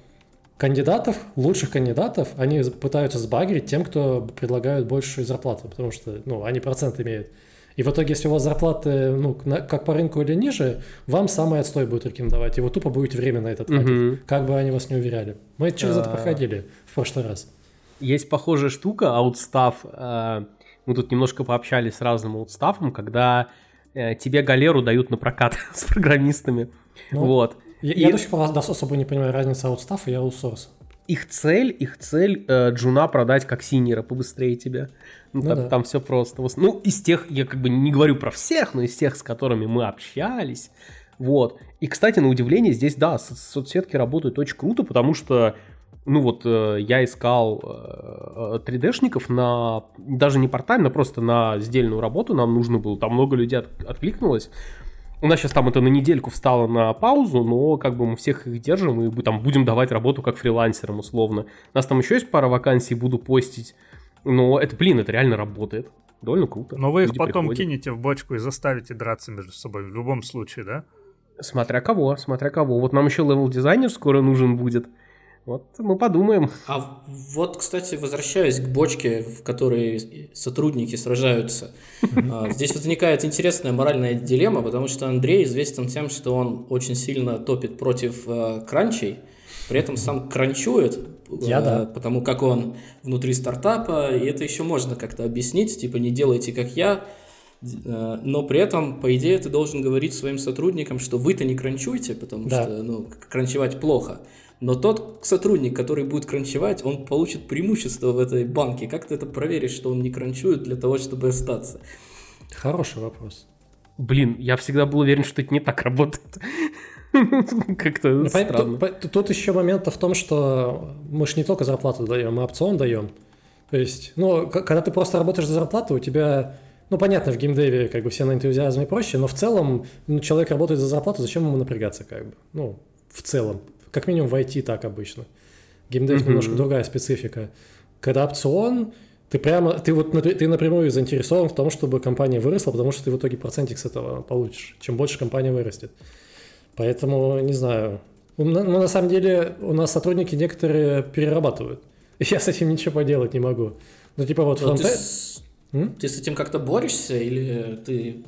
кандидатов, лучших кандидатов, они пытаются сбагрить тем, кто предлагают большую зарплату, потому что, ну, они процент имеют. И в итоге, если у вас зарплаты, ну, как по рынку или ниже, вам самый отстой будет рекомендовать. И вы тупо будете время на это тратить, угу. как бы они вас не уверяли. Мы через это проходили в прошлый раз. Есть похожая штука, аутстав. Э, мы тут немножко пообщались с разным аутстафом, когда э, тебе галеру дают на прокат с программистами. Ну, вот. Я, и... я до сих пор особо не понимаю разницы аутстафа и аутсорса. Их цель, их цель э, джуна продать как синера побыстрее тебя. Ну, ну, там, да. там все просто. Ну, из тех, я как бы не говорю про всех, но из тех, с которыми мы общались. Вот. И, кстати, на удивление, здесь, да, со- соцсетки работают очень круто, потому что, ну вот, э, я искал э, 3D-шников на, даже не портально, просто на сдельную работу нам нужно было, там много людей от- откликнулось. У нас сейчас там это на недельку встало на паузу, но как бы мы всех их держим и там будем давать работу как фрилансерам условно. У нас там еще есть пара вакансий, буду постить. Но это, блин, это реально работает. Довольно круто. Но вы их Люди потом приходят. кинете в бочку и заставите драться между собой в любом случае, да? Смотря кого, смотря кого. Вот нам еще level-дизайнер скоро нужен будет. Вот мы подумаем. А вот, кстати, возвращаясь к бочке, в которой сотрудники сражаются, а, здесь возникает интересная моральная дилемма, потому что Андрей известен тем, что он очень сильно топит против а, кранчей, при этом сам кранчует, Я, да. потому как он внутри стартапа, и это еще можно как-то объяснить, типа не делайте как я, но при этом, по идее, ты должен говорить своим сотрудникам, что вы-то не кранчуйте, потому да. что ну, кранчевать плохо. Но тот сотрудник, который будет кранчевать, он получит преимущество в этой банке. Как ты это проверишь, что он не кранчует для того, чтобы остаться? Хороший вопрос. Блин, я всегда был уверен, что это не так работает. Как-то ну, странно. Тут, тут еще момент в том, что мы же не только зарплату даем, мы опцион даем. То есть, ну, когда ты просто работаешь за зарплату, у тебя ну, понятно, в геймдеве как бы все на энтузиазме проще, но в целом ну, человек работает за зарплату, зачем ему напрягаться как бы? Ну, в целом. Как минимум в IT так обычно. Геймдев mm-hmm. немножко другая специфика. Когда опцион, ты прямо, ты вот ты напрямую заинтересован в том, чтобы компания выросла, потому что ты в итоге процентик с этого получишь. Чем больше компания вырастет. Поэтому, не знаю, Ну, на самом деле, у нас сотрудники некоторые перерабатывают. Я с этим ничего поделать не могу. Ну, типа вот фронтенд... Ты, с... ты с этим как-то борешься или ты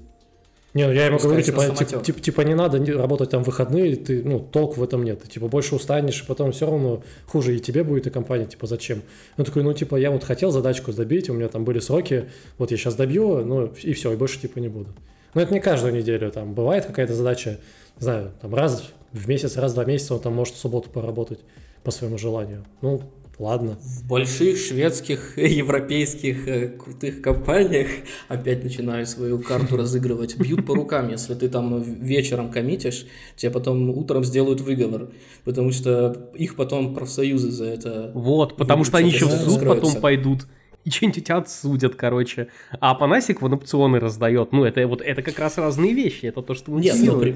не, ну я ему говорю, типа, типа, типа, типа не надо работать там в выходные, ты, ну, толк в этом нет. Ты, типа, больше устанешь, и потом все равно хуже и тебе будет, и компания, типа, зачем? Он такой, ну, типа, я вот хотел задачку добить, у меня там были сроки, вот я сейчас добью, ну, и все, и больше, типа, не буду. Но это не каждую неделю, там, бывает какая-то задача, не знаю, там, раз в месяц, раз в два месяца он там может в субботу поработать по своему желанию. Ну, Ладно. В больших шведских, европейских э, крутых компаниях опять начинаю свою карту разыгрывать. Бьют по рукам, если ты там вечером коммитишь, тебе потом утром сделают выговор, потому что их потом профсоюзы за это... Вот, потому что они еще в суд потом пойдут и что-нибудь тебя отсудят, короче. А Панасик вон опционы раздает. Ну, это вот это как раз разные вещи. Это то, что мы Нет, ну, при,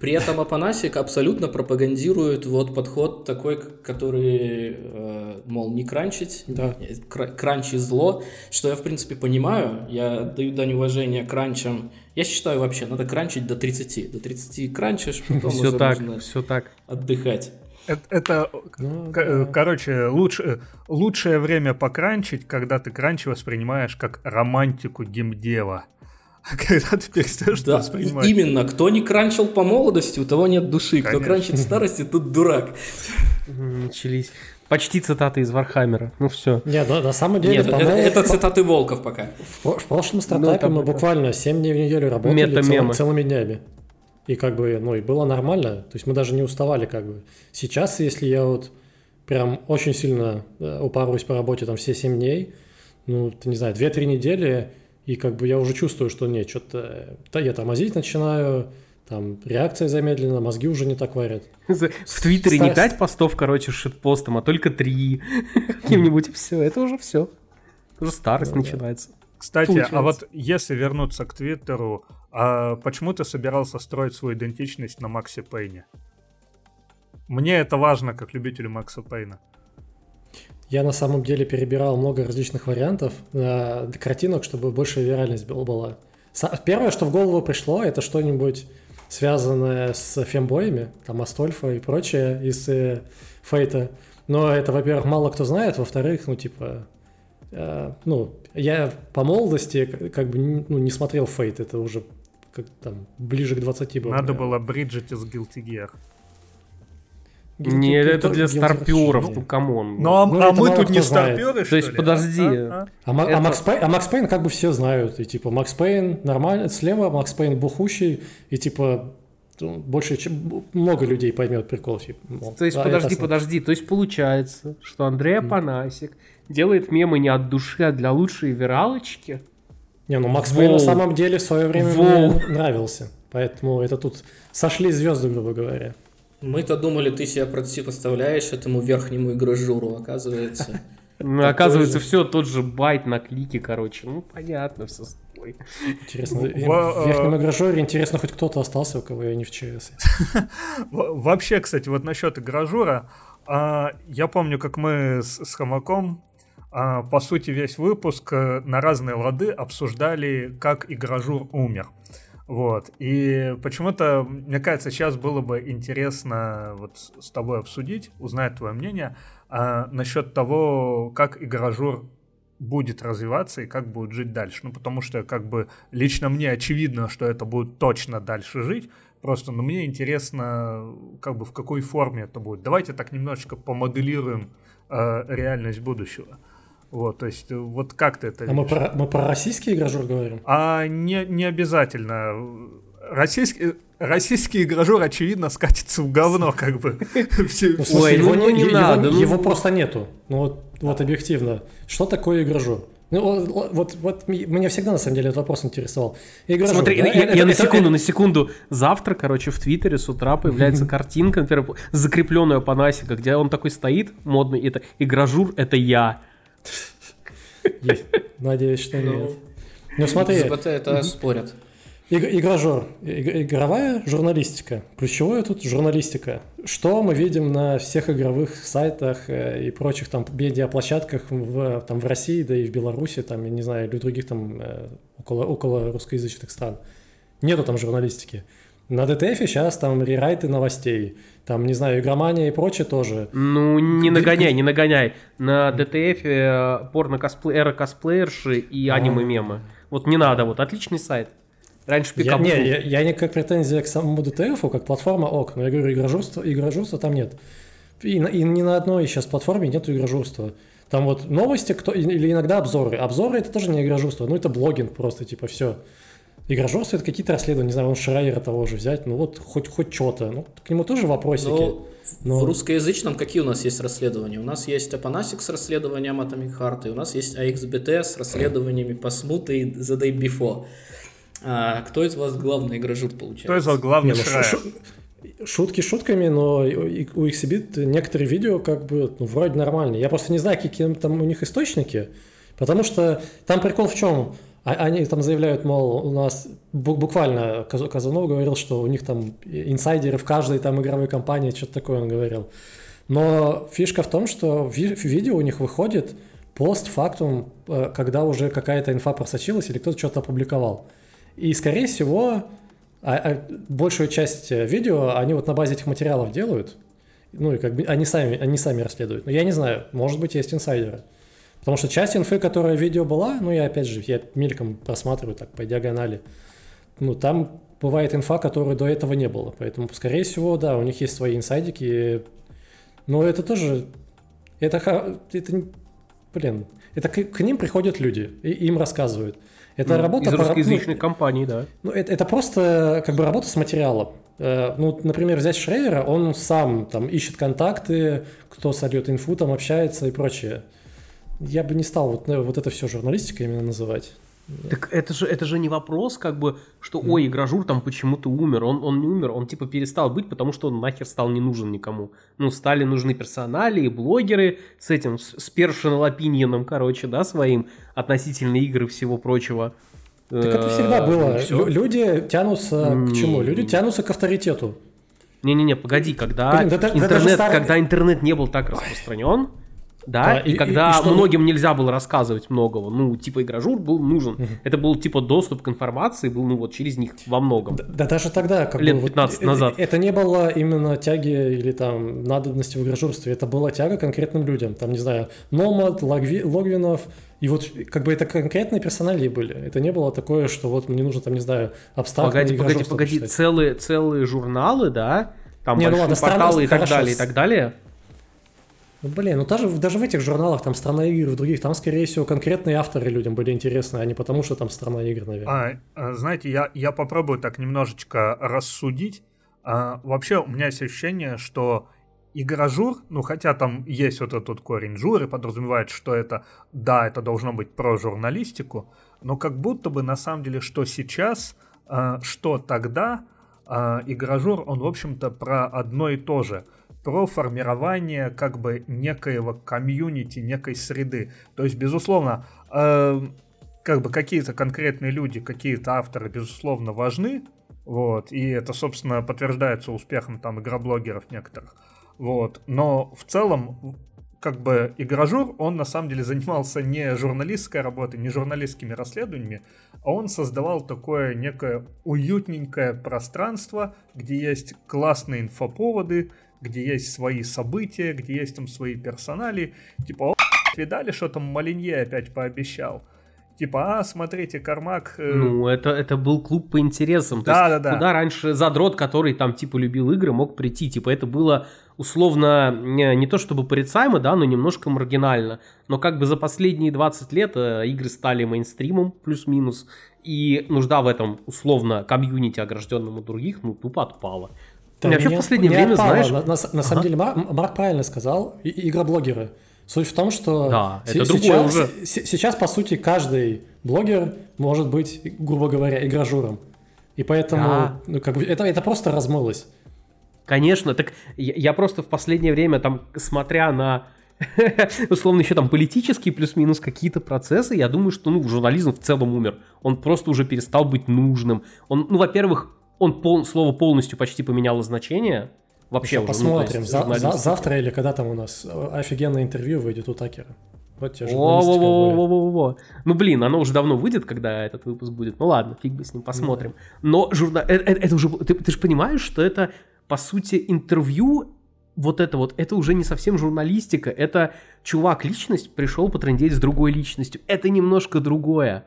при этом Апанасик абсолютно пропагандирует вот подход такой, который, э, мол, не кранчить, да. кранчи зло, что я, в принципе, понимаю, я даю дань уважения кранчам. Я считаю вообще, надо кранчить до 30. До 30 кранчишь, потом все уже так, можно все так. отдыхать. Это, это ну, да. короче, лучше, лучшее время покранчить, когда ты кранчи воспринимаешь как романтику геймдева. Когда ты перестаешь да, воспринимать. Именно, кто не кранчил по молодости, у того нет души. Конечно. Кто кранчит в старости, тот дурак. Начались. Почти цитаты из Warhammer а. Ну все. Нет, на, на самом деле, Нет, это, это цитаты Волков пока. В, в прошлом стартапе ну, мы буквально 7 дней в неделю работали цел, целыми днями. И как бы, ну, и было нормально. То есть мы даже не уставали как бы. Сейчас, если я вот прям очень сильно э, упарываюсь по работе там все 7 дней, ну, ты не знаю, 2-3 недели, и как бы я уже чувствую, что нет, что-то да, я тормозить начинаю, там реакция замедлена, мозги уже не так варят. В Твиттере не пять постов, короче, с шитпостом, а только три. Каким-нибудь все, это уже все. Уже старость начинается. Кстати, а вот если вернуться к Твиттеру, а почему ты собирался строить свою идентичность на Максе Пейне? Мне это важно, как любителю Макса Пейна. Я на самом деле перебирал много различных вариантов э, картинок, чтобы больше виральность была. Первое, что в голову пришло, это что-нибудь связанное с фембоями, там Астольфа и прочее из э, Фейта. Но это, во-первых, мало кто знает, во-вторых, ну, типа, э, ну, я по молодости как бы ну, не смотрел Fate, это уже как там ближе к 20 было. Надо было Бриджит из Guilty Gear. Нет, это для старперов, ну come on. Ну, а, ну, а мы тут не старперы, То есть, подожди. А, а? А, а, Макс Пейн, а Макс Пейн как бы все знают. И типа Макс Пейн нормально, слева Макс Пейн бухущий, и типа больше, чем много людей поймет прикол. Типа, мол, То есть, да, подожди, подожди. То есть, получается, что Андрей Апанасик делает мемы не от души, а для лучшей виралочки? Не, ну Макс Пейн на самом деле в свое время Воу. мне нравился. Поэтому это тут сошли звезды, грубо говоря. Мы-то думали, ты себя противопоставляешь этому верхнему игрожуру, оказывается. Ну, оказывается, все тот же байт на клике, короче. Ну, понятно, все с тобой. Интересно, в, в верхнем игрожуре, интересно, хоть кто-то остался, у кого я не в ЧС. Вообще, кстати, вот насчет игрожура, а, я помню, как мы с Хомаком а, по сути, весь выпуск э, на разные лады обсуждали, как игрожур умер. Вот. И почему-то, мне кажется, сейчас было бы интересно вот с тобой обсудить, узнать твое мнение а, насчет того, как игражур будет развиваться и как будет жить дальше. Ну, потому что, как бы, лично мне очевидно, что это будет точно дальше жить. Просто, ну, мне интересно, как бы, в какой форме это будет. Давайте так немножечко помоделируем э, реальность будущего. Вот, то есть, вот как ты это А мы про, мы про российский игражур говорим? А не, не обязательно. Российский, российский игражур, очевидно, скатится в говно, как бы. Ну, Ой, его, ну не надо. Его, просто нету. Ну вот, вот объективно. Что такое игражур? Ну, вот, вот меня всегда, на самом деле, этот вопрос интересовал. Игражур, Смотри, да? я, это, я на секунду, это... на секунду. Завтра, короче, в Твиттере с утра появляется картинка, например, закрепленная по Насика, где он такой стоит, модный, это игражур, это я. Надеюсь, что ну, нет. Ну смотри. СБТ это спорят. Игражор, игровая журналистика. Ключевое тут журналистика. Что мы видим на всех игровых сайтах э, и прочих там медиаплощадках в, там, в России, да и в Беларуси, там, я не знаю, или в других там э, около, около русскоязычных стран. Нету там журналистики. На DTF сейчас там рерайты новостей, там, не знаю, игромания и прочее тоже. Ну, не нагоняй, не нагоняй. На DTF э, порно косплей, эра косплеерши и а. аниме-мемы. Вот не надо, вот отличный сайт. Раньше пикап. Я, не, я, я не как претензия к самому DTF, как платформа ок, но я говорю, игрожурства, игрожурства там нет. И, и ни на одной сейчас платформе нету игрожурства. Там вот новости кто, или иногда обзоры. Обзоры это тоже не игрожурство, ну это блогинг просто, типа все. Игрожурство это какие-то расследования, не знаю, он Шрайера того же взять, ну вот хоть, хоть что-то. Ну, к нему тоже вопросики. Но, но... В русскоязычном какие у нас есть расследования? У нас есть Апанасик с расследованием Atomic Heart, и у нас есть AXBT с расследованиями по смуты и The Day Before. А кто из вас главный игрожур получается? Кто из вас главный Не, ну, Шутки шутками, но у Exhibit некоторые видео как бы ну, вроде нормальные. Я просто не знаю, какие там у них источники, потому что там прикол в чем? А, они там заявляют, мол, у нас буквально Казанов говорил, что у них там инсайдеры в каждой там игровой компании, что-то такое он говорил. Но фишка в том, что в видео у них выходит постфактум, э, когда уже какая-то инфа просочилась или кто-то что-то опубликовал. И, скорее всего, а, а большую часть видео они вот на базе этих материалов делают. Ну и как бы они сами, они сами расследуют. Но я не знаю, может быть, есть инсайдеры. Потому что часть инфы, которая в видео была, ну я опять же, я мельком просматриваю так по диагонали, ну там бывает инфа, которой до этого не было. Поэтому, скорее всего, да, у них есть свои инсайдики. Но это тоже, это, это блин, это к, к ним приходят люди и им рассказывают. Это ну, работа... Из русскоязычной по, компании, да. Ну, это, это просто как бы работа с материалом. Э, ну, например, взять Шрейера, он сам там ищет контакты, кто сольет инфу, там общается и прочее. Я бы не стал вот, вот это все журналистикой именно называть. Так это же, это же не вопрос, как бы, что, ой, игражур там почему-то умер. Он, он не умер, он типа перестал быть, потому что он нахер стал не нужен никому. Ну, стали нужны персонали и блогеры с этим, с, с opinion, короче, да, своим относительно игры и всего прочего. Так это всегда было. Люди тянутся к чему? Люди тянутся к авторитету. Не-не-не, погоди, когда Блин, да, интернет, да, когда интернет не был так распространен, да, да и, и когда и, что... многим нельзя было рассказывать многого, ну, типа игражур был нужен. Угу. Это был типа доступ к информации, был, ну, вот через них во многом. Да, да даже тогда, как Лет бы, 15 вот, назад. Это, не было именно тяги или там надобности в игражурстве, это была тяга конкретным людям. Там, не знаю, Номад, Логви, Логвинов, и вот как бы это конкретные персонали были. Это не было такое, что вот мне нужно там, не знаю, абстрактно Погоди, погоди, погоди, целые, целые журналы, да? Там не, ну ладно, порталы и так далее, и так далее. Ну, блин, ну даже, даже в этих журналах, там «Страна игр», в других, там, скорее всего, конкретные авторы людям были интересны, а не потому, что там «Страна игр», наверное. А, а, знаете, я, я попробую так немножечко рассудить. А, вообще, у меня есть ощущение, что игражур, ну хотя там есть вот этот корень журы, подразумевает, что это, да, это должно быть про журналистику, но как будто бы на самом деле, что сейчас, а, что тогда, а, игражур, он, в общем-то, про одно и то же – про формирование как бы некоего комьюнити, некой среды. То есть, безусловно, э, как бы какие-то конкретные люди, какие-то авторы, безусловно, важны, вот, и это, собственно, подтверждается успехом там игроблогеров некоторых, вот, но в целом как бы игражур, он на самом деле занимался не журналистской работой, не журналистскими расследованиями, а он создавал такое некое уютненькое пространство, где есть классные инфоповоды, где есть свои события, где есть там свои персонали. Типа, о, видали, что там Малинье опять пообещал? Типа, а, смотрите, Кармак... Э... Ну, это, это был клуб по интересам. То да, есть, да, да. Куда раньше задрот, который там, типа, любил игры, мог прийти. Типа, это было условно не, не то чтобы порицаемо, да, но немножко маргинально. Но как бы за последние 20 лет э, игры стали мейнстримом, плюс-минус. И нужда в этом, условно, комьюнити, огражденному других, ну, тупо отпала. Да вообще в последнее время, отпало. знаешь... На, на, на самом деле, Марк, Марк правильно сказал, и, игроблогеры. Суть в том, что да, это сейчас, уже. сейчас, по сути, каждый блогер может быть, грубо говоря, игражуром. И поэтому да. ну, как бы, это, это просто размылось. Конечно, так я, я просто в последнее время, там, смотря на условно еще там политические плюс-минус какие-то процессы, я думаю, что ну, журнализм в целом умер. Он просто уже перестал быть нужным. Он, ну, во-первых, он пол, слово полностью почти поменяло значение. Вообще Еще уже, посмотрим. Ну, есть, за, за, завтра или когда там у нас э, офигенное интервью выйдет у Такера. Вот тебе Во-во-во-во-во-во. Ну, блин, оно уже давно выйдет, когда этот выпуск будет. Ну ладно, фиг бы с ним посмотрим. Но журнал... Это, это, это уже... Ты, ты же понимаешь, что это, по сути, интервью вот это вот, это уже не совсем журналистика, это чувак-личность пришел потрендеть с другой личностью. Это немножко другое.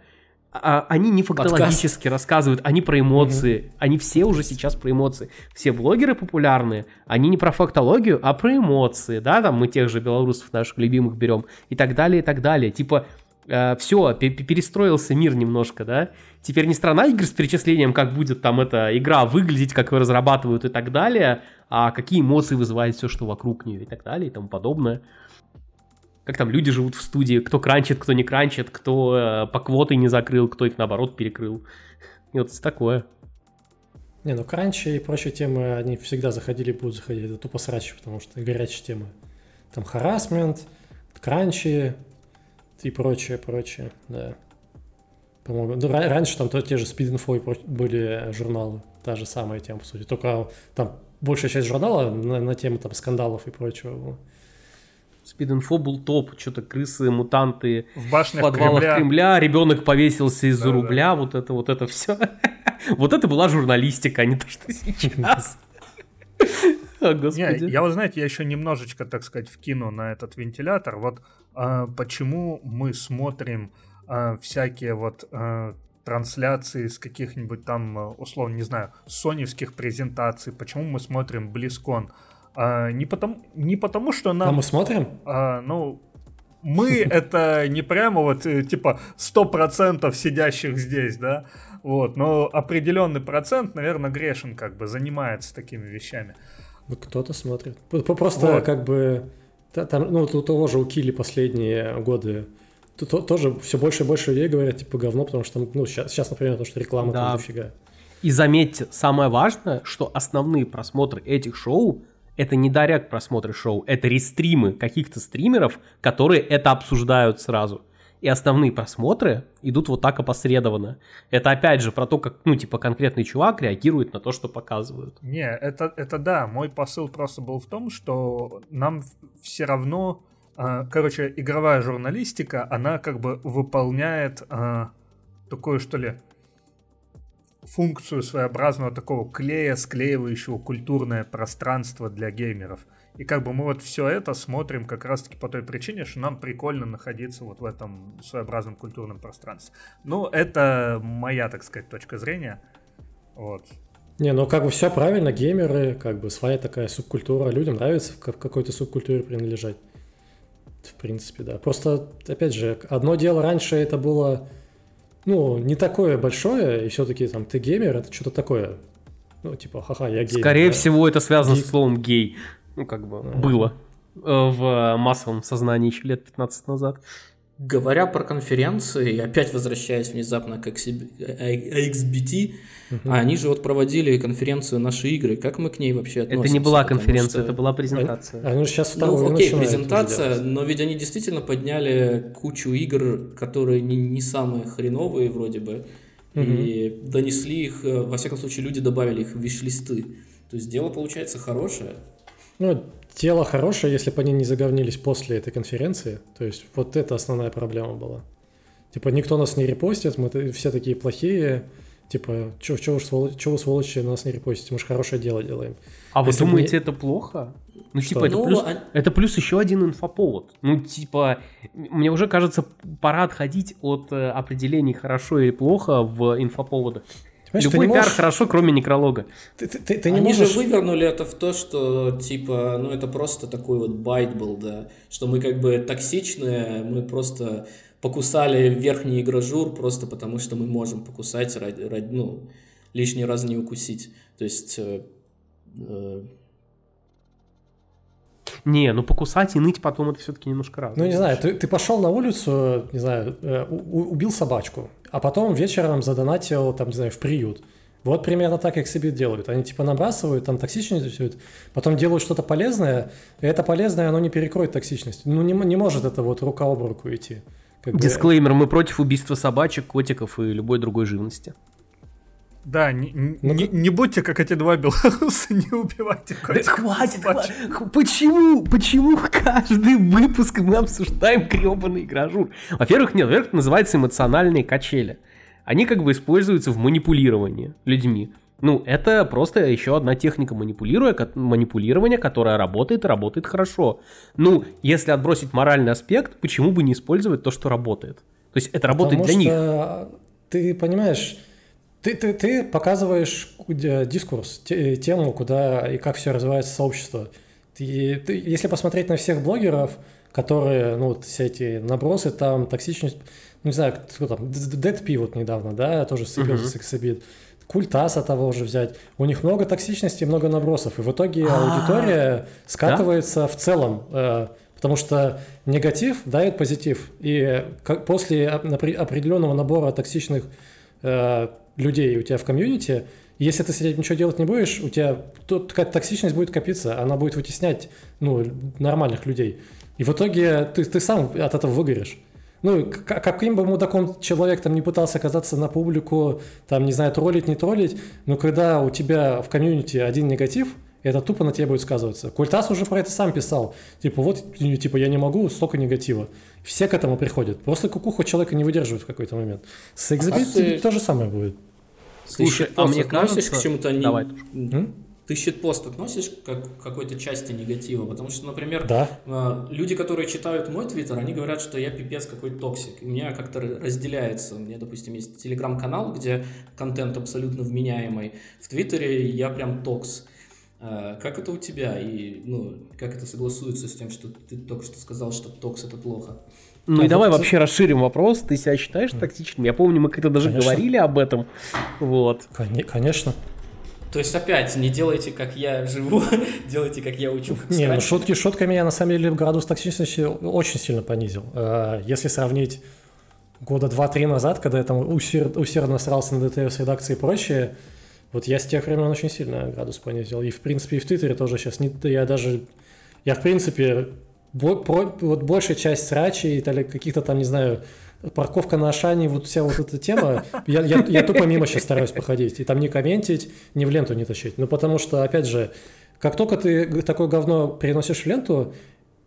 А, они не фактологически Подкаст. рассказывают, они про эмоции. Угу. Они все уже сейчас про эмоции. Все блогеры популярные, они не про фактологию, а про эмоции, да, там мы тех же белорусов наших любимых берем и так далее, и так далее. Типа, э, все, перестроился мир немножко, да. Теперь не страна игр с перечислением, как будет там эта игра выглядеть, как ее разрабатывают и так далее, а какие эмоции вызывает все, что вокруг нее и так далее и тому подобное как там люди живут в студии, кто кранчит, кто не кранчит, кто э, по квоты не закрыл, кто их наоборот перекрыл. И вот такое. Не, ну кранчи и прочие темы, они всегда заходили и будут заходить. Это тупо срачи, потому что горячие темы. Там харасмент, кранчи и прочее, прочее, да. По-моему, ну, раньше там то, те же Info были журналы, та же самая тема, по сути. Только там большая часть журнала на, на тему там скандалов и прочего Спид-инфо был топ, что-то крысы, мутанты в, башнях в подвалах Кремля. Кремля, ребенок повесился из-за да, рубля, да. вот это, вот это все. вот это была журналистика, а не то, что сейчас. О, господи. Не, я, вот знаете, я еще немножечко, так сказать, вкину на этот вентилятор. Вот а, почему мы смотрим а, всякие вот а, трансляции с каких-нибудь там, условно, не знаю, соневских презентаций, почему мы смотрим Близкон. А, не, потому, не потому, что нам... А мы смотрим? А, ну, мы это не прямо вот э, типа 100% сидящих здесь, да, вот, но определенный процент, наверное, грешен как бы занимается такими вещами. Ну, кто-то смотрит. Просто вот. как бы, там, ну, у того же у Килли последние годы Тут тоже все больше и больше людей говорят, типа, говно, потому что, ну, сейчас, сейчас например, то, что реклама да. там дофига. И заметьте, самое важное, что основные просмотры этих шоу это не дарят просмотры шоу, это рестримы каких-то стримеров, которые это обсуждают сразу. И основные просмотры идут вот так опосредованно. Это опять же про то, как, ну, типа, конкретный чувак реагирует на то, что показывают. Не, это, это да, мой посыл просто был в том, что нам все равно, э, короче, игровая журналистика, она как бы выполняет э, такое, что ли, функцию своеобразного такого клея, склеивающего культурное пространство для геймеров. И как бы мы вот все это смотрим как раз-таки по той причине, что нам прикольно находиться вот в этом своеобразном культурном пространстве. Ну, это моя, так сказать, точка зрения. Вот. Не, ну как бы все правильно, геймеры, как бы своя такая субкультура, людям нравится в какой-то субкультуре принадлежать. В принципе, да. Просто, опять же, одно дело раньше это было ну, не такое большое, и все-таки там ты геймер, это что-то такое. Ну, типа, ха-ха, я гей. Скорее да. всего, это связано Гей... с словом гей. Ну, как бы, а. было э, в массовом сознании еще лет 15 назад. Говоря про конференции, опять возвращаясь внезапно к XBT, угу. они же вот проводили конференцию «Наши игры». Как мы к ней вообще относимся? Это не была конференция, что... это была презентация. Они, они сейчас вторую Ну, окей, презентация, но ведь они действительно подняли кучу игр, которые не, не самые хреновые вроде бы, угу. и донесли их, э, во всяком случае, люди добавили их в виш-листы. То есть дело получается хорошее. Ну, тело хорошее, если бы они не заговнились после этой конференции. То есть вот это основная проблема была. Типа никто нас не репостит, мы все такие плохие. Типа, чего, сволочи, чего вы, сволочи, нас не репостите, мы же хорошее дело делаем. А вы Если думаете, мне... это плохо? Ну, Что? типа, это, ну, плюс, а... это плюс еще один инфоповод. Ну, типа, мне уже кажется, пора отходить от э, определений хорошо или плохо в инфоповодах. Понимаешь, Любой пиар можешь... хорошо, кроме некролога. Ты, ты, ты, ты не Они можешь... же вывернули это в то, что, типа, ну, это просто такой вот байт был, да, что мы как бы токсичные, мы просто покусали верхний игражур просто потому, что мы можем покусать ради, ради ну, лишний раз не укусить. То есть... Э, э... Не, ну покусать и ныть потом это все-таки немножко разное. Ну, не знаю, ты, ты пошел на улицу, не знаю, э, убил собачку, а потом вечером задонатил, там, не знаю, в приют. Вот примерно так себе делают. Они типа набрасывают, там токсичность все потом делают что-то полезное, и это полезное, оно не перекроет токсичность. Ну, не, не может это вот рука об руку идти. Дисклеймер, бы... мы против убийства собачек, котиков и любой другой живности. Да, не, ну, не, не будьте как эти два белоруса, не убивайте Да хватит, хватит. Почему, почему каждый выпуск мы обсуждаем гребаный гражур? Во-первых, нет, во-первых, называется эмоциональные качели. Они как бы используются в манипулировании людьми. Ну, это просто еще одна техника манипулирования, которая работает и работает хорошо. Ну, если отбросить моральный аспект, почему бы не использовать то, что работает? То есть это работает Потому для что них. Ты понимаешь, ты, ты, ты показываешь дискурс, тему, куда и как все развивается сообщество. Ты, ты, если посмотреть на всех блогеров, которые, ну, вот все эти набросы, там, токсичность, ну, не знаю, кто там, Dead вот недавно, да, тоже сыграл uh-huh. сексобит. Культаса того же взять. У них много токсичности, много набросов. И в итоге А-а-а. аудитория скатывается в целом. Э, потому что негатив дает позитив. И после определенного набора токсичных э, людей у тебя в комьюнити, если ты сидеть ничего делать не будешь, у тебя какая-то токсичность будет копиться, она будет вытеснять ну, нормальных людей. И в итоге ты, ты сам от этого выгоришь ну, каким бы мудаком человек там не пытался оказаться на публику, там, не знаю, троллить, не троллить, но когда у тебя в комьюнити один негатив, это тупо на тебе будет сказываться. Культас уже про это сам писал. Типа, вот, типа, я не могу, столько негатива. Все к этому приходят. Просто кукуха человека не выдерживает в какой-то момент. С экзибицией а ты... то же самое будет. Слушай, а мне кажется... к чему-то не... Давай. Ты shitpost относишь к какой-то части негатива? Потому что, например, да. А, люди, которые читают мой твиттер, они говорят, что я пипец какой токсик. У меня как-то разделяется. У меня, допустим, есть телеграм-канал, где контент абсолютно вменяемый. В твиттере я прям токс. А, как это у тебя? И ну, как это согласуется с тем, что ты только что сказал, что токс это плохо? Ну а и давай вообще расширим вопрос. Ты себя считаешь токсичным? Я помню, мы как-то даже Конечно. говорили об этом. Вот. Конечно. То есть опять не делайте, как я живу, делайте, как я учу. Как не, ну шутки шутками я на самом деле градус токсичности очень сильно понизил. Э, если сравнить года два-три назад, когда я там усерд, усердно старался на ДТФ с редакцией и прочее, вот я с тех времен очень сильно градус понизил. И в принципе и в Твиттере тоже сейчас не, я даже, я в принципе бо, про, вот большая часть срачей или каких-то там, не знаю, парковка на Ашане, вот вся вот эта тема, я, я, я тупо мимо сейчас стараюсь походить, и там не комментить, ни в ленту не тащить. Ну, потому что, опять же, как только ты такое говно переносишь в ленту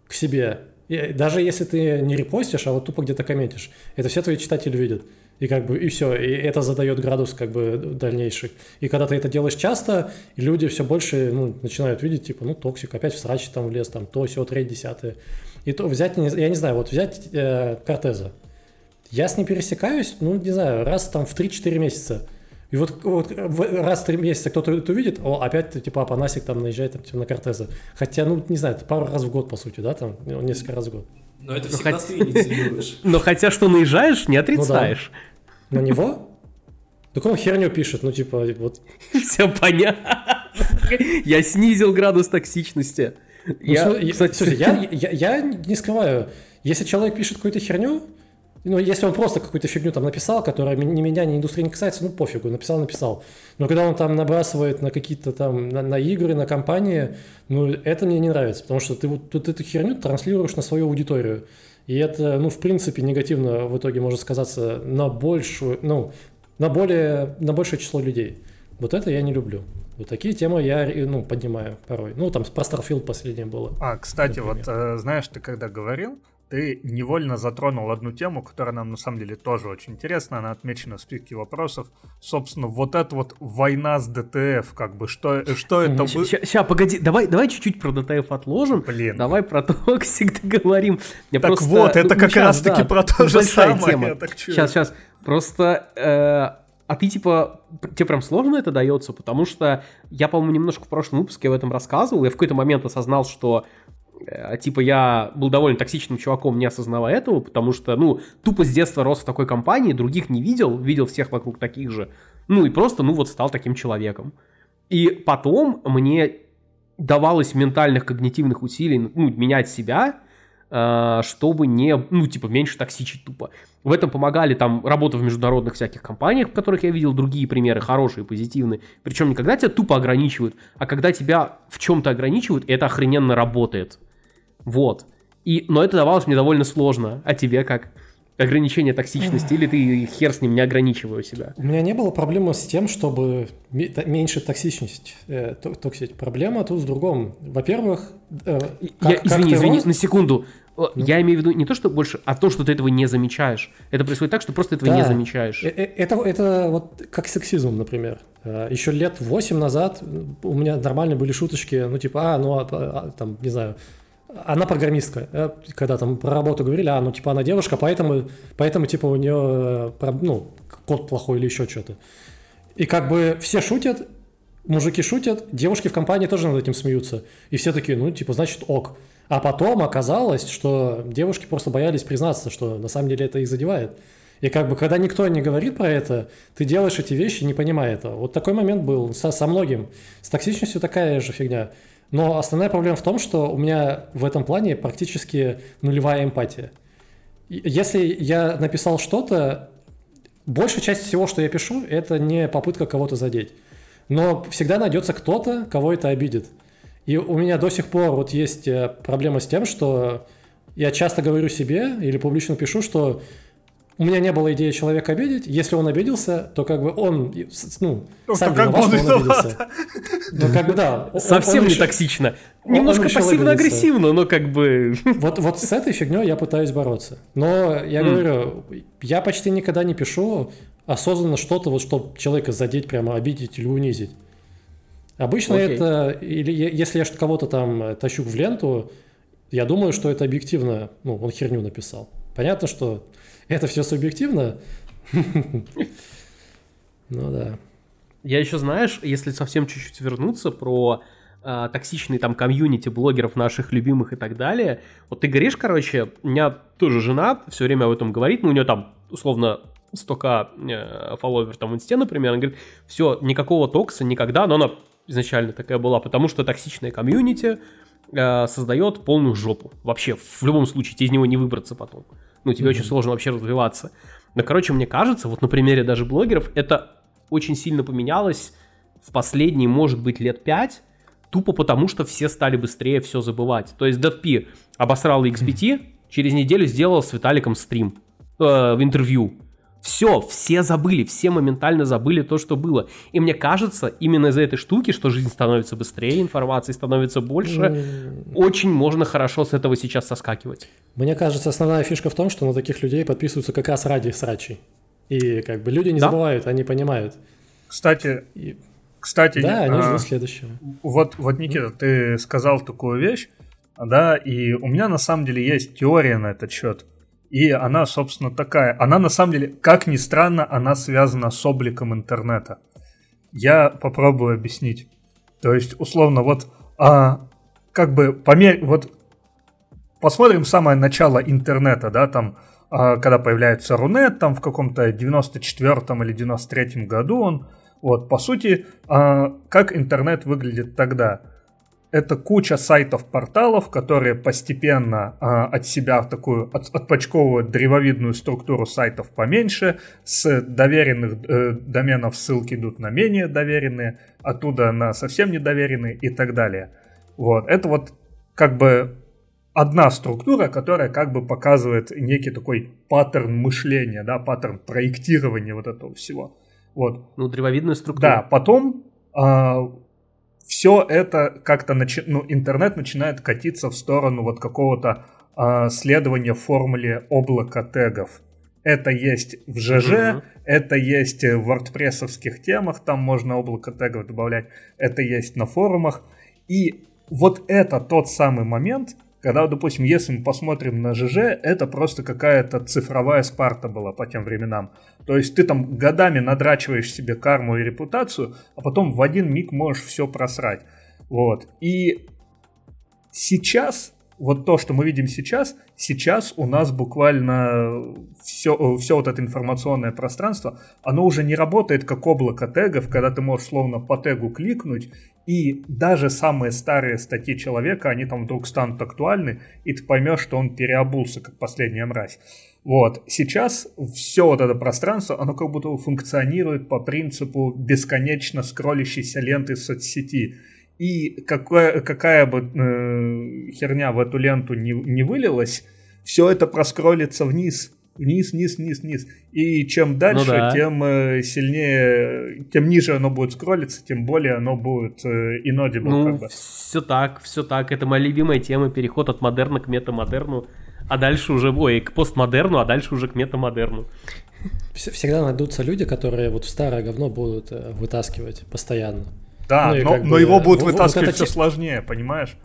к себе, даже если ты не репостишь, а вот тупо где-то комментишь, это все твои читатели видят. И как бы, и все, и это задает градус как бы дальнейший. И когда ты это делаешь часто, люди все больше ну, начинают видеть, типа, ну, токсик, опять в срач там влез, там, то, все, треть, десятое. И то взять, я не знаю, вот взять э, Кортеза. Я с ним пересекаюсь, ну, не знаю, раз там в 3-4 месяца. И вот, вот раз в 3 месяца кто-то это увидит, о, опять, типа, Апанасик там наезжает там, типа, на Кортеза. Хотя, ну, не знаю, это пару раз в год, по сути, да, там, несколько раз в год. Но это всегда Но ты инициируешь. Но хотя что наезжаешь, не отрицаешь. Ну. На него? Так он херню пишет, ну, типа, вот. Все понятно. Я снизил градус токсичности. Ну, я, кстати, слушай, я, я, я не скрываю, если человек пишет какую-то херню, ну, если он просто какую-то фигню там написал, которая ни меня, ни индустрии не касается, ну, пофигу, написал, написал. Но когда он там набрасывает на какие-то там, на, на игры, на компании, ну, это мне не нравится, потому что ты вот эту херню транслируешь на свою аудиторию. И это, ну, в принципе, негативно в итоге может сказаться на большую, ну, на более, на большее число людей. Вот это я не люблю. Вот такие темы я, ну, поднимаю порой. Ну, там про Starfield последнее было. А, кстати, например. вот, э, знаешь, ты когда говорил, ты невольно затронул одну тему, которая нам на самом деле тоже очень интересна, она отмечена в списке вопросов. Собственно, вот эта вот война с ДТФ, как бы, что, что это было? Сейчас, погоди, давай, давай чуть-чуть про дтф отложим. Блин. Давай про токсик договорим. Я так просто... вот, это как раз-таки да, про то же самое. Тема. Сейчас, сейчас. Просто... Э, а ты типа, тебе прям сложно это дается, потому что я, по-моему, немножко в прошлом выпуске об этом рассказывал, я в какой-то момент осознал, что типа я был довольно токсичным чуваком, не осознавая этого, потому что, ну, тупо с детства рос в такой компании, других не видел, видел всех вокруг таких же, ну и просто, ну вот стал таким человеком. И потом мне давалось ментальных когнитивных усилий, ну, менять себя, э, чтобы не, ну, типа, меньше токсичить тупо. В этом помогали там работа в международных всяких компаниях, в которых я видел другие примеры, хорошие, позитивные. Причем не когда тебя тупо ограничивают, а когда тебя в чем-то ограничивают, это охрененно работает. Вот. И, но это давалось мне довольно сложно. А тебе как? ограничение токсичности, или ты хер с ним не ограничиваю себя? У меня не было проблемы с тем, чтобы меньше токсичность э, токсить. Проблема тут в другом. Во-первых, э, как, Я, извини, извини, на секунду. Ну. Я имею в виду не то, что больше, а то, что ты этого не замечаешь. Это происходит так, что просто этого да. не замечаешь. Э, э, это, это вот как сексизм, например. Э, Еще лет 8 назад у меня нормально были шуточки, ну типа, а, ну, а, а, там, не знаю, она программистка. Когда там про работу говорили, а, ну типа она девушка, поэтому, поэтому типа у нее, ну, код плохой или еще что-то. И как бы все шутят, мужики шутят, девушки в компании тоже над этим смеются. И все такие, ну, типа, значит, ок. А потом оказалось, что девушки просто боялись признаться, что на самом деле это их задевает. И как бы, когда никто не говорит про это, ты делаешь эти вещи, не понимая этого. Вот такой момент был со, со многим. С токсичностью такая же фигня. Но основная проблема в том, что у меня в этом плане практически нулевая эмпатия. Если я написал что-то, большая часть всего, что я пишу, это не попытка кого-то задеть. Но всегда найдется кто-то, кого это обидит. И у меня до сих пор вот есть э, проблема с тем, что я часто говорю себе или публично пишу, что у меня не было идеи человека обидеть. Если он обиделся, то как бы он, ну, ну сам как виноват, что он обиделся. Ну, как бы да. Совсем не токсично. Немножко пассивно-агрессивно, но как бы... Вот, вот с этой фигней я пытаюсь бороться. Но я говорю, я почти никогда не пишу осознанно что-то, вот, чтобы человека задеть, прямо обидеть или унизить. Обычно okay. это, или если я кого-то там э, тащу в ленту, я думаю, что это объективно, ну, он херню написал. Понятно, что это все субъективно. Ну да. Я еще, знаешь, если совсем чуть-чуть вернуться про э, токсичный там комьюнити блогеров наших любимых и так далее. Вот ты говоришь, короче, у меня тоже жена все время об этом говорит, но у нее там условно столько э, фолловеров там в инсте, например, она говорит, все, никакого токса никогда, но она изначально такая была, потому что токсичная комьюнити э, создает полную жопу. Вообще, в любом случае, тебе из него не выбраться потом. Ну, тебе mm-hmm. очень сложно вообще развиваться. Но, короче, мне кажется, вот на примере даже блогеров, это очень сильно поменялось в последние, может быть, лет пять, тупо потому, что все стали быстрее все забывать. То есть DFP обосрал XBT, через неделю сделал с Виталиком стрим э, в интервью. Все, все забыли, все моментально забыли то, что было. И мне кажется, именно из-за этой штуки, что жизнь становится быстрее, информации становится больше, mm. очень можно хорошо с этого сейчас соскакивать. Мне кажется, основная фишка в том, что на таких людей подписываются как раз ради срачей. И как бы люди не да? забывают, они понимают. Кстати, и... кстати, да, они а, ждут следующего. Вот, вот Никита, ты сказал такую вещь, да, и у меня на самом деле есть теория на этот счет. И она, собственно, такая. Она, на самом деле, как ни странно, она связана с обликом интернета. Я попробую объяснить. То есть, условно, вот, а, как бы, помер... вот, посмотрим самое начало интернета, да, там, а, когда появляется Рунет, там, в каком-то 94-м или 93-м году он, вот, по сути, а, как интернет выглядит тогда – это куча сайтов-порталов, которые постепенно а, от себя такую от, отпочковывают древовидную структуру сайтов поменьше, с доверенных э, доменов ссылки идут на менее доверенные, оттуда на совсем недоверенные и так далее. Вот, это вот как бы одна структура, которая как бы показывает некий такой паттерн мышления, да, паттерн проектирования вот этого всего. Вот. Ну, древовидная структура. Да, потом а, все это как-то, начи... ну, интернет начинает катиться в сторону вот какого-то э, следования формуле облака тегов. Это есть в ЖЖ, mm-hmm. это есть в wordpress темах, там можно облако тегов добавлять, это есть на форумах. И вот это тот самый момент, когда, допустим, если мы посмотрим на ЖЖ, это просто какая-то цифровая спарта была по тем временам. То есть ты там годами надрачиваешь себе карму и репутацию, а потом в один миг можешь все просрать. Вот. И сейчас вот то, что мы видим сейчас, сейчас у нас буквально все, все вот это информационное пространство, оно уже не работает как облако тегов, когда ты можешь словно по тегу кликнуть, и даже самые старые статьи человека, они там вдруг станут актуальны, и ты поймешь, что он переобулся, как последняя мразь. Вот. Сейчас все вот это пространство, оно как будто функционирует по принципу бесконечно скроллящейся ленты соцсети. И какая, какая бы э, херня в эту ленту не, не вылилась, все это проскролится вниз. Вниз, вниз, вниз, вниз. И чем дальше, ну, да. тем э, сильнее, тем ниже оно будет скроллиться, тем более оно будет э, inaudible. Ну, как бы. все так, все так. Это моя любимая тема, переход от модерна к метамодерну, а дальше уже, ой, к постмодерну, а дальше уже к метамодерну. Всегда найдутся люди, которые вот в старое говно будут э, вытаскивать постоянно. Да, ну, но, но бы, его будут вытаскивать вот все те... сложнее, понимаешь?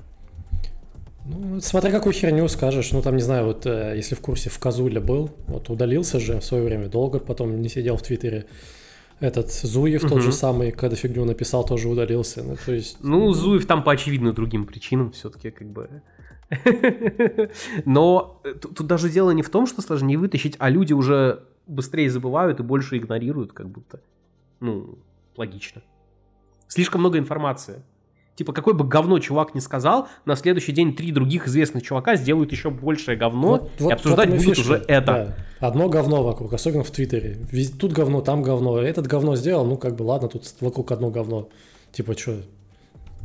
Ну, смотря какую херню скажешь. Ну, там, не знаю, вот э, если в курсе в Казуле был, вот удалился же в свое время, долго потом не сидел в Твиттере. Этот Зуев, угу. тот же самый, когда фигню написал, тоже удалился. Ну, то есть... Ну, Зуев там по очевидным другим причинам все-таки как бы... Но э, тут даже дело не в том, что сложнее вытащить, а люди уже быстрее забывают и больше игнорируют, как будто. Ну, логично. Слишком много информации. Типа, какой бы говно чувак не сказал, на следующий день три других известных чувака сделают еще большее говно вот, и вот, обсуждать будут фишка. уже это. Да. Одно говно вокруг, особенно в Твиттере. Тут говно, там говно. Этот говно сделал, ну как бы ладно, тут вокруг одно говно. Типа, что?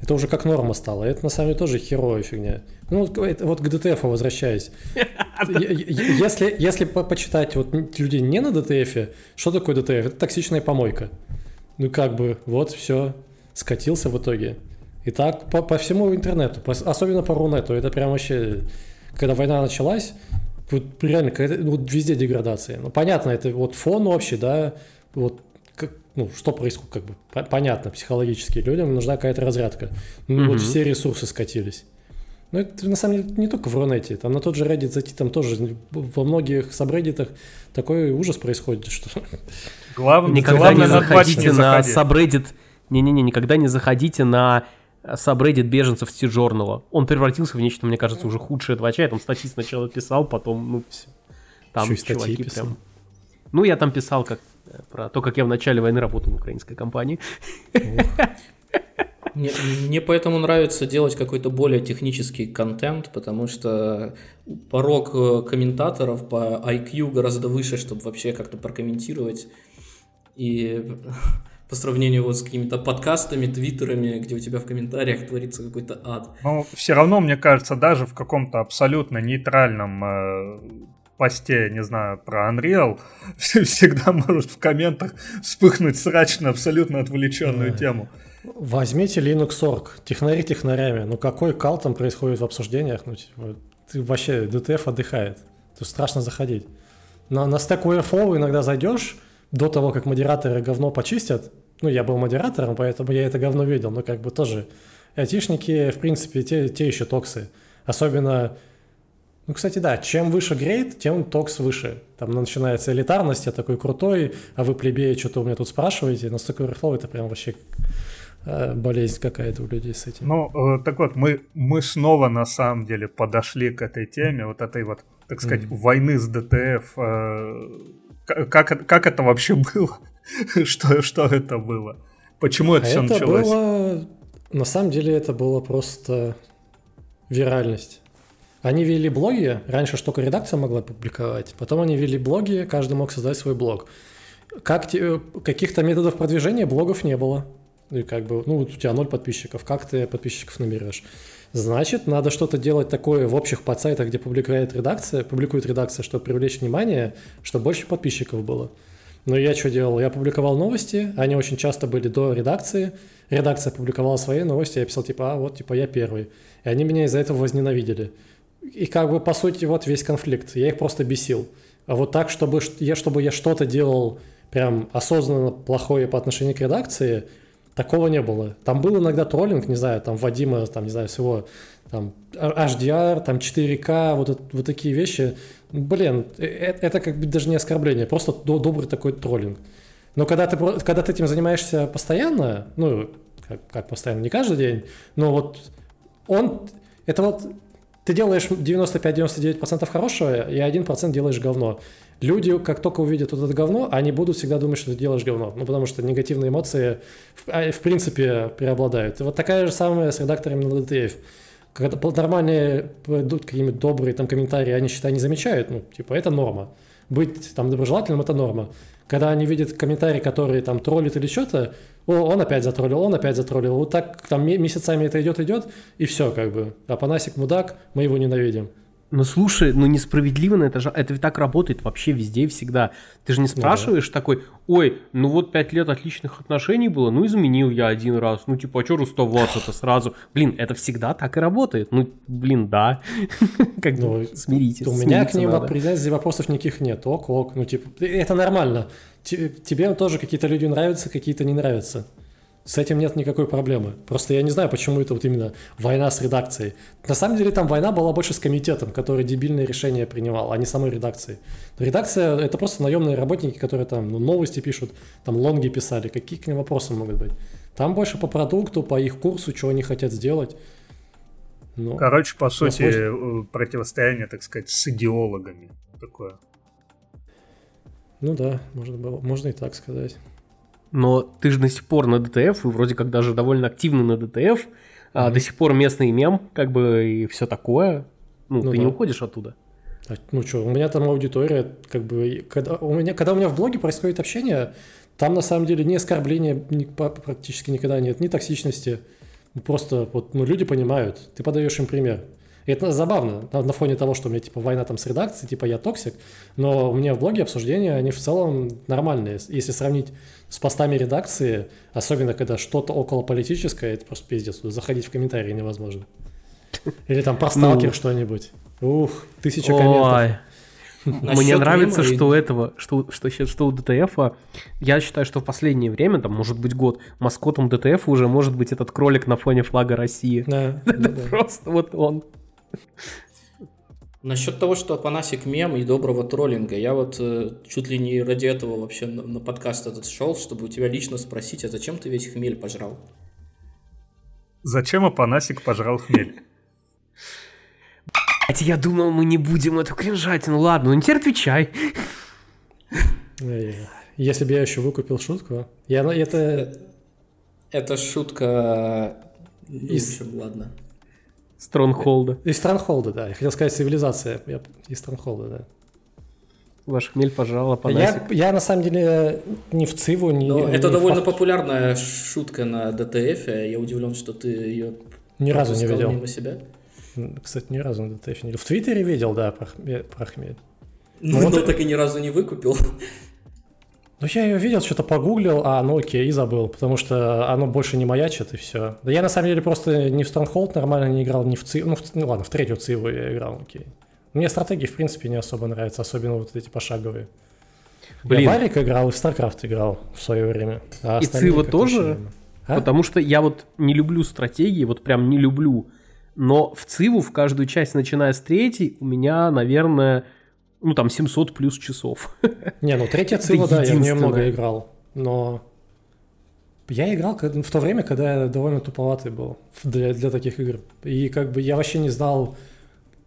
Это уже как норма стала. Это на самом деле тоже херовая фигня. Ну, это, вот к ДТФ возвращаясь. Если, если почитать вот людей не на ДТФ, что такое ДТФ? Это токсичная помойка. Ну, как бы, вот, все, скатился в итоге. И так по, по всему интернету, по, особенно по Рунету. Это прям вообще, когда война началась, вот реально ну, вот везде деградация. Ну, понятно, это вот фон общий, да, вот как, ну, что происходит, как бы, понятно, психологически людям нужна какая-то разрядка. Ну, mm-hmm. вот все ресурсы скатились. Но это на самом деле не только в Рунете, там на тот же Reddit зайти, там тоже во многих сабреддитах такой ужас происходит, что... Главное, никогда не заходите на сабреддит, не-не-не, никогда не заходите на сабреддит беженцев Стижорного. Он превратился в нечто, мне кажется, уже худшее двача. Я там статьи сначала писал, потом, ну, все. Там Еще чуваки писал. прям... Ну, я там писал как э, про то, как я в начале войны работал в украинской компании. Мне, мне поэтому нравится делать какой-то более технический контент, потому что порог э, комментаторов по IQ гораздо выше, чтобы вообще как-то прокомментировать. И по сравнению вот с какими-то подкастами, твиттерами, где у тебя в комментариях творится какой-то ад. Ну, все равно, мне кажется, даже в каком-то абсолютно нейтральном э, посте, не знаю, про Unreal, всегда может в комментах вспыхнуть срач на абсолютно отвлеченную да. тему. Возьмите Linux.org, технари технарями. Ну какой кал там происходит в обсуждениях? Ну, типа, ты вообще, DTF отдыхает. Тут страшно заходить. На, на Stack Overflow иногда зайдешь, до того, как модераторы говно почистят, ну, я был модератором, поэтому я это говно видел, но как бы тоже айтишники, в принципе, те, те еще токсы. Особенно, ну, кстати, да, чем выше грейд, тем токс выше. Там начинается элитарность, я такой крутой, а вы плебеи что-то у меня тут спрашиваете. На Stack Overflow это прям вообще э, болезнь какая-то у людей с этим. Ну, э, так вот, мы, мы снова на самом деле подошли к этой теме, вот этой вот, так сказать, mm. войны с ДТФ э, как, как это вообще было? что, что это было? Почему это а все это началось? Было... На самом деле это было просто виральность. Они вели блоги, раньше только редакция могла публиковать, потом они вели блоги, каждый мог создать свой блог. Как каких-то методов продвижения блогов не было. И как бы, ну, у тебя ноль подписчиков, как ты подписчиков наберешь? Значит, надо что-то делать такое в общих подсайтах, где публикует редакция, публикует редакция, чтобы привлечь внимание, чтобы больше подписчиков было. Но я что делал? Я публиковал новости, они очень часто были до редакции. Редакция публиковала свои новости, я писал типа, а вот типа я первый. И они меня из-за этого возненавидели. И как бы по сути вот весь конфликт. Я их просто бесил. А вот так, чтобы я, чтобы я что-то делал прям осознанно плохое по отношению к редакции – Такого не было. Там был иногда троллинг, не знаю, там Вадима, там, не знаю, всего, там, HDR, там 4К, вот, вот такие вещи. Блин, это, это как бы даже не оскорбление, просто добрый такой троллинг. Но когда ты, когда ты этим занимаешься постоянно, ну, как, как постоянно, не каждый день, но вот он, это вот, ты делаешь 95-99% хорошего, и 1% делаешь говно люди, как только увидят вот это говно, они будут всегда думать, что ты делаешь говно. Ну, потому что негативные эмоции в, а, в принципе преобладают. И вот такая же самая с редакторами на DTF. Когда нормальные идут какие-нибудь добрые там комментарии, они, считай, не замечают, ну, типа, это норма. Быть там доброжелательным – это норма. Когда они видят комментарии, которые там троллят или что-то, о, он опять затроллил, он опять затроллил. Вот так там месяцами это идет, идет, и все как бы. А Панасик мудак, мы его ненавидим. Ну слушай, ну несправедливо на это же, это ведь так работает вообще везде и всегда. Ты же не спрашиваешь ну, да. такой, ой, ну вот пять лет отличных отношений было, ну изменил я один раз, ну типа, а что расставаться-то сразу? Блин, это всегда так и работает. Ну, блин, да. Как ну, смиритесь. У меня к ним претензий вопросов никаких нет. Ок, ок, ну типа, это нормально. Тебе тоже какие-то люди нравятся, какие-то не нравятся. С этим нет никакой проблемы. Просто я не знаю, почему это вот именно война с редакцией. На самом деле там война была больше с комитетом, который дебильные решения принимал, а не самой редакцией. Редакция — это просто наемные работники, которые там ну, новости пишут, там лонги писали. Какие к ним вопросы могут быть? Там больше по продукту, по их курсу, что они хотят сделать. Ну, Короче, по сути, возможно... Э, противостояние, так сказать, с идеологами такое. Ну да, можно, было, можно и так сказать но ты же до сих пор на ДТФ, и вроде как даже довольно активно на ДТФ, mm-hmm. а до сих пор местный мем, как бы и все такое. Ну, ну ты да. не уходишь оттуда. А, ну что, у меня там аудитория, как бы, когда у меня, когда у меня в блоге происходит общение, там на самом деле ни оскорбления ни, практически никогда нет, ни токсичности. Просто вот, ну, люди понимают, ты подаешь им пример. И это забавно на, на фоне того, что у меня типа война там с редакцией, типа я токсик, но у меня в блоге обсуждения, они в целом нормальные. Если сравнить с постами редакции, особенно когда что-то около политическое, это просто пиздец. Заходить в комментарии невозможно. Или там про сталкер ну. что-нибудь. Ух, тысяча комментов. Мне нравится, что у этого, что, что, что у ДТФ, я считаю, что в последнее время, там, может быть, год, маскотом ДТФ уже может быть этот кролик на фоне флага России. Да, Это да. просто вот он. Насчет того, что Апанасик мем и доброго троллинга, я вот э, чуть ли не ради этого вообще на, на подкаст этот шел, чтобы у тебя лично спросить, а зачем ты весь хмель пожрал? Зачем Апанасик пожрал хмель? Блять, я думал, мы не будем эту кринжать. Ну ладно, ну теперь отвечай. Если бы я еще выкупил шутку. Я, это... Это шутка... Из... Ну, ладно. Стронгхолда. Из Стронгхолда, да. Я хотел сказать цивилизация. Я... Из Стронгхолда, да. Ваш хмель пожала по я, я на самом деле не в Циву, не... Но это довольно факт. популярная шутка на ДТФ. Я удивлен, что ты ее ни разу не видел. мимо себя. Кстати, ни разу на ДТФ не видел. В Твиттере видел, да, про, про хмель. Ну, но вот так и ни разу не выкупил. Ну, я ее видел, что-то погуглил, а, ну окей, и забыл, потому что оно больше не маячит, и все. Да я, на самом деле, просто не в Stronghold нормально не играл, не в Ци... Ну, в... ну ладно, в третью Циву я играл, окей. Мне стратегии, в принципе, не особо нравятся, особенно вот эти пошаговые. Блин. Я в играл и в StarCraft играл в свое время. А и ЦИВа тоже? А? Потому что я вот не люблю стратегии, вот прям не люблю. Но в ЦИВу в каждую часть, начиная с третьей, у меня, наверное, ну, там 700 плюс часов. Не, ну, третья цива, да, я в нее много играл. Но я играл в то время, когда я довольно туповатый был для, для таких игр. И как бы я вообще не знал,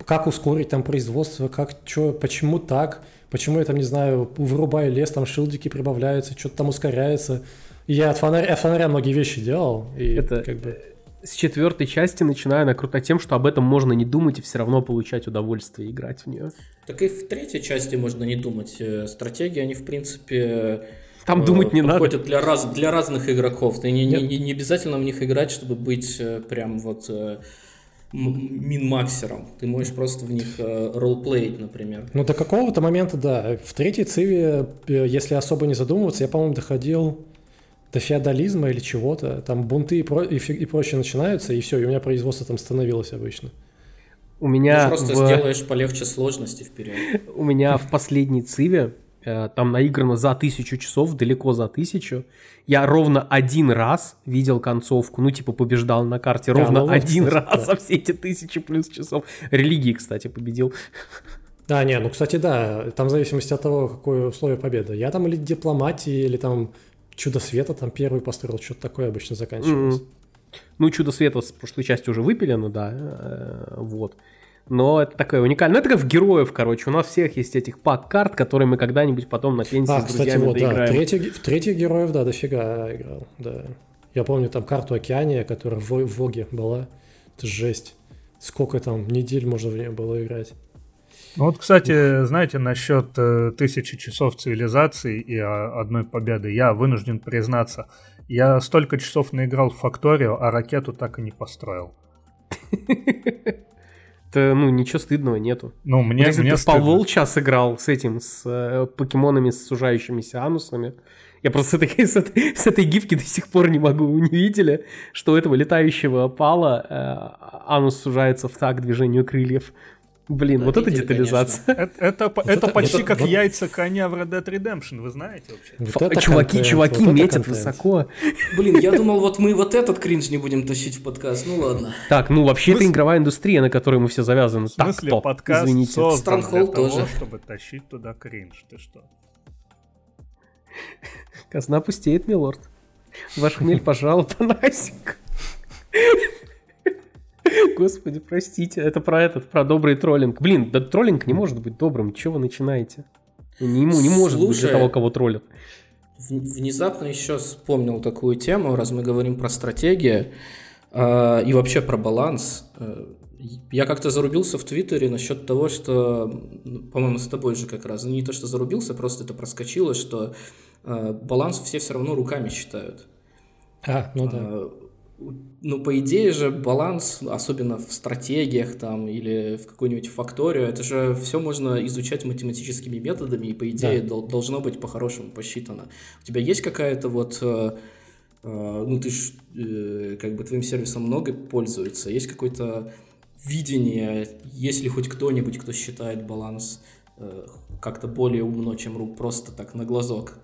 как ускорить там производство, как, что, почему так, почему я там, не знаю, вырубаю лес, там шилдики прибавляются, что-то там ускоряется. И я от фонаря, от фонаря многие вещи делал. И Это как бы с четвертой части начинаю она круто тем, что об этом можно не думать и все равно получать удовольствие играть в нее. Так и в третьей части можно не думать. Э, стратегии, они, в принципе, там э, думать не надо. Для, раз, для разных игроков. Ты не, не, не обязательно в них играть, чтобы быть э, прям вот минмаксером. Ты можешь просто в них ролплеить, например. Ну, до какого-то момента, да. В третьей циве, если особо не задумываться, я, по-моему, доходил до феодализма или чего-то, там бунты и, про, и, и прочее начинаются, и все, и у меня производство там становилось обычно. У меня Ты просто в... сделаешь полегче сложности вперед. У меня в последней циве э, там наиграно за тысячу часов, далеко за тысячу. Я ровно один раз видел концовку, ну, типа, побеждал на карте ровно ну, один кстати, раз за все эти тысячи плюс часов. Религии, кстати, победил. Да, не, ну, кстати, да, там в зависимости от того, какое условие победы. Я там или дипломатии, или там Чудо света там первый построил, что-то такое обычно заканчивалось. Mm-hmm. Ну, чудо света с прошлой части уже выпилено, да, э, вот. Но это такое уникальное. Ну, это как в героев, короче. У нас всех есть этих пак-карт, которые мы когда-нибудь потом на пенсии а, с кстати, друзьями вот, доиграем. Да, третий, в третьих героев, да, дофига играл, да. Я помню там карту Океания, которая в, в Воге была. Это жесть. Сколько там недель можно в нее было играть. Ну вот, кстати, знаете, насчет э, тысячи часов цивилизации и а, одной победы, я вынужден признаться, я столько часов наиграл в Факторио, а ракету так и не построил. Это, ну, ничего стыдного нету. Ну, мне, Если мне ты в полволча сыграл с этим, с э, покемонами с сужающимися анусами, я просто с этой, с, этой, с этой гифки до сих пор не могу. Не видели, что у этого летающего пала э, анус сужается в такт движению крыльев. Блин, да, вот видели, это детализация. Это, это, вот это, почти как вот... яйца коня в Red Dead Redemption, вы знаете вообще? Вот это чуваки, контент, чуваки вот метят высоко. Блин, я думал, вот мы вот этот кринж не будем тащить в подкаст, ну ладно. Так, ну вообще это игровая индустрия, на которой мы все завязаны. В смысле, так, подкаст извините. создан для того, чтобы тащить туда кринж, ты что? Казна пустеет, милорд. Ваш хмель пожал, Панасик. Господи, простите, это про этот, про добрый троллинг. Блин, да троллинг не может быть добрым, чего вы начинаете? Не, ему не может быть для того, кого троллят. Внезапно еще вспомнил такую тему, раз мы говорим про стратегию э, и вообще про баланс. Э, я как-то зарубился в Твиттере насчет того, что, по-моему, с тобой же как раз, не то, что зарубился, просто это проскочило, что э, баланс все все равно руками считают. А, ну да. Э, ну, по идее же, баланс, особенно в стратегиях там или в какой-нибудь факторию, это же все можно изучать математическими методами, и по идее да. дол- должно быть по-хорошему посчитано. У тебя есть какая-то вот... Э, э, ну, ты ж, э, как бы твоим сервисом много пользуется, есть какое-то видение, есть ли хоть кто-нибудь, кто считает баланс э, как-то более умно, чем просто так на глазок?